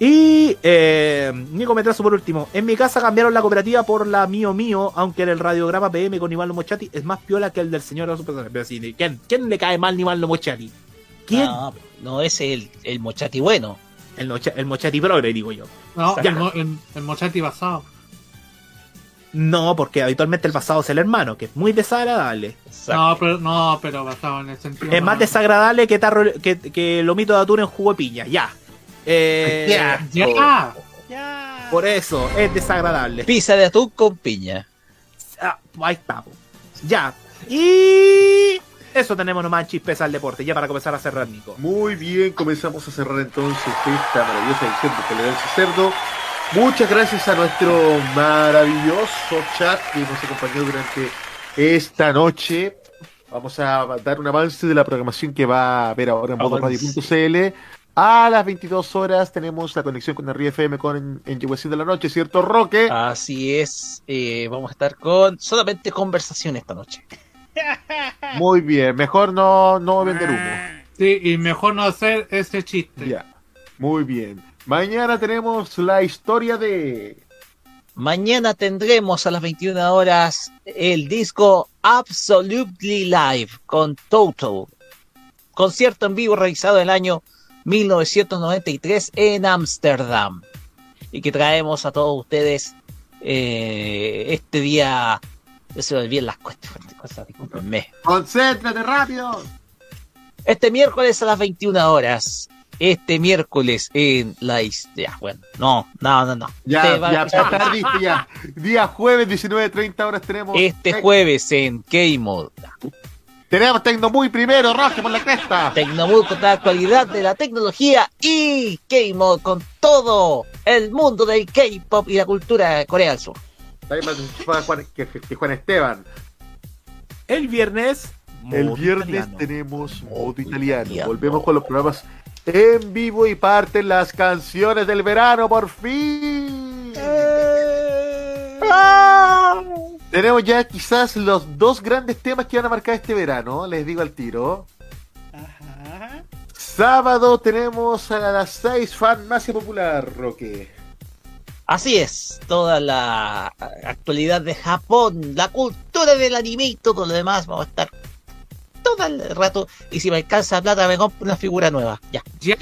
Y eh, Nico Metrazo por último. En mi casa cambiaron la cooperativa por la Mío Mío, aunque en el radiograma PM con Iván Mochati es más piola que el del señor de. Pero sí, ¿quién, ¿quién le cae mal a Iván Mochati? ¿Quién? No, no es el, el mochati bueno. El, Mocha- el Mochati progre, digo yo. No, Ya. el, el, el Mochati basado. No, porque habitualmente el pasado es el hermano, que es muy desagradable. No, pero, no, pero basado en el sentido. Es más desagradable que, tarro, que, que lomito de atún en jugo de piña, ya. Eh, Ya, ya. Ya. Por eso, es desagradable. Pizza de atún con piña. Ah, ahí está. Ya. Y eso tenemos nomás en Chispeza al deporte, ya para comenzar a cerrar, Nico. Muy bien, comenzamos a cerrar entonces esta maravillosa edición de Tolerancia Cerdo. Muchas gracias a nuestro maravilloso chat que nos acompañó durante esta noche. Vamos a dar un avance de la programación que va a ver ahora en modoradio.cl. A las 22 horas tenemos la conexión con el RFM con en, en Yehuesín de la Noche, ¿cierto, Roque? Así es. eh, vamos a estar con solamente conversación esta noche. Muy bien, mejor no, no vender humo. Sí, y mejor no hacer ese chiste. Ya, muy bien. Mañana tenemos la historia de... Mañana tendremos a las 21 horas el disco Absolutely Live con Toto. Concierto en vivo realizado en el año 1993 en Ámsterdam. Y que traemos a todos ustedes eh, este día. Yo se las cuestiones, cosas, discúlpenme. ¡Concéntrate rápido! Este miércoles a las 21 horas. Este miércoles en la historia. Bueno, no, no, no, no. Ya, ya, ya tardiste, ya. Día jueves, 19.30 horas tenemos... Este Tec- jueves en K-Mod. Tenemos Tecno muy primero, Roque, por la cresta. Tecnomood con la actualidad de la tecnología y K-Mod con todo el mundo del K-pop y la cultura de Corea del Sur. Que, que Juan Esteban. El viernes. El viernes italiano. tenemos modo italiano. italiano. Volvemos con los programas en vivo y parten las canciones del verano, por fin. Tenemos ya quizás los dos grandes temas que van a marcar este verano, les digo al tiro. Ajá. Sábado tenemos a las seis farmacia popular, Roque. Así es, toda la actualidad de Japón, la cultura del anime y todo lo demás. Vamos a estar todo el rato. Y si me alcanza plata, me compro una figura nueva. Ya. Ya.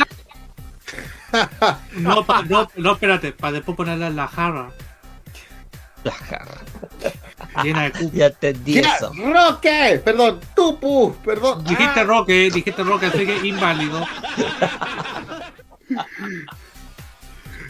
No, pa- no, no, espérate, para después ponerla en la jarra La jarra. llena de cupo. Ya entendí Ya, eso. Roque, perdón, Tupu, perdón. Dijiste Ah. Roque, dijiste Roque, así que inválido.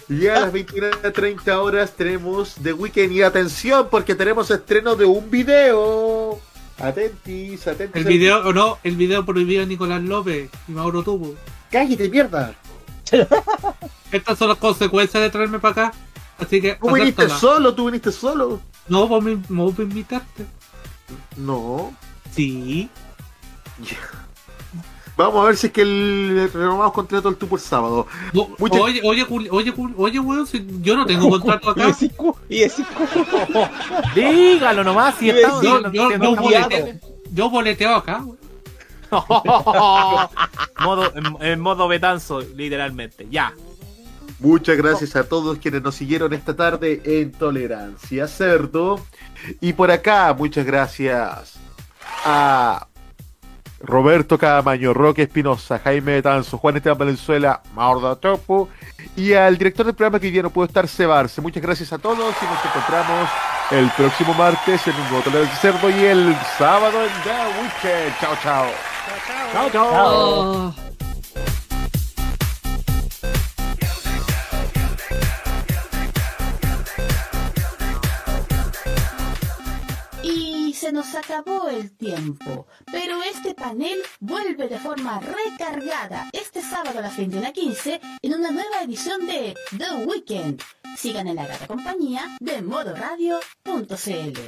Y a las 21.30 horas tenemos The Weekend y atención porque tenemos estreno de un video. Atentis, atentis. El video, o no, el video prohibido de Nicolás López y Mauro Tubo. cállate, mierda. Estas son las consecuencias de traerme para acá. Así que. Tú viniste acéptala. solo, tú viniste solo. No, vos me, vos me invitaste. No. Sí. Vamos a ver si es que el renovamos contrato el tú por sábado. No, Muchas- Oye, oye, oye, oye, weón, si yo no tengo contrato acá. Y ese Dígalo nomás si estamos Yo, yo, boleteo, yo boleteo acá, weón. modo, en, en modo betanzo, literalmente. Ya. Muchas gracias a todos quienes nos siguieron esta tarde en Tolerancia Cerdo. Y por acá, muchas gracias a Roberto Camaño, Roque Espinosa, Jaime Betanzo, Juan Esteban Valenzuela, Maurda Topo y al director del programa que hoy día no pudo estar, Cebarse. Muchas gracias a todos y nos encontramos el próximo martes en un nuevo Tolerancia Cerdo y el sábado en The Weekend. Chao, chao. Chao, chao. Y se nos acabó el tiempo, pero este panel vuelve de forma recargada este sábado a las 21.15 en una nueva edición de The Weekend. Sigan en la grata compañía de modoradio.cl.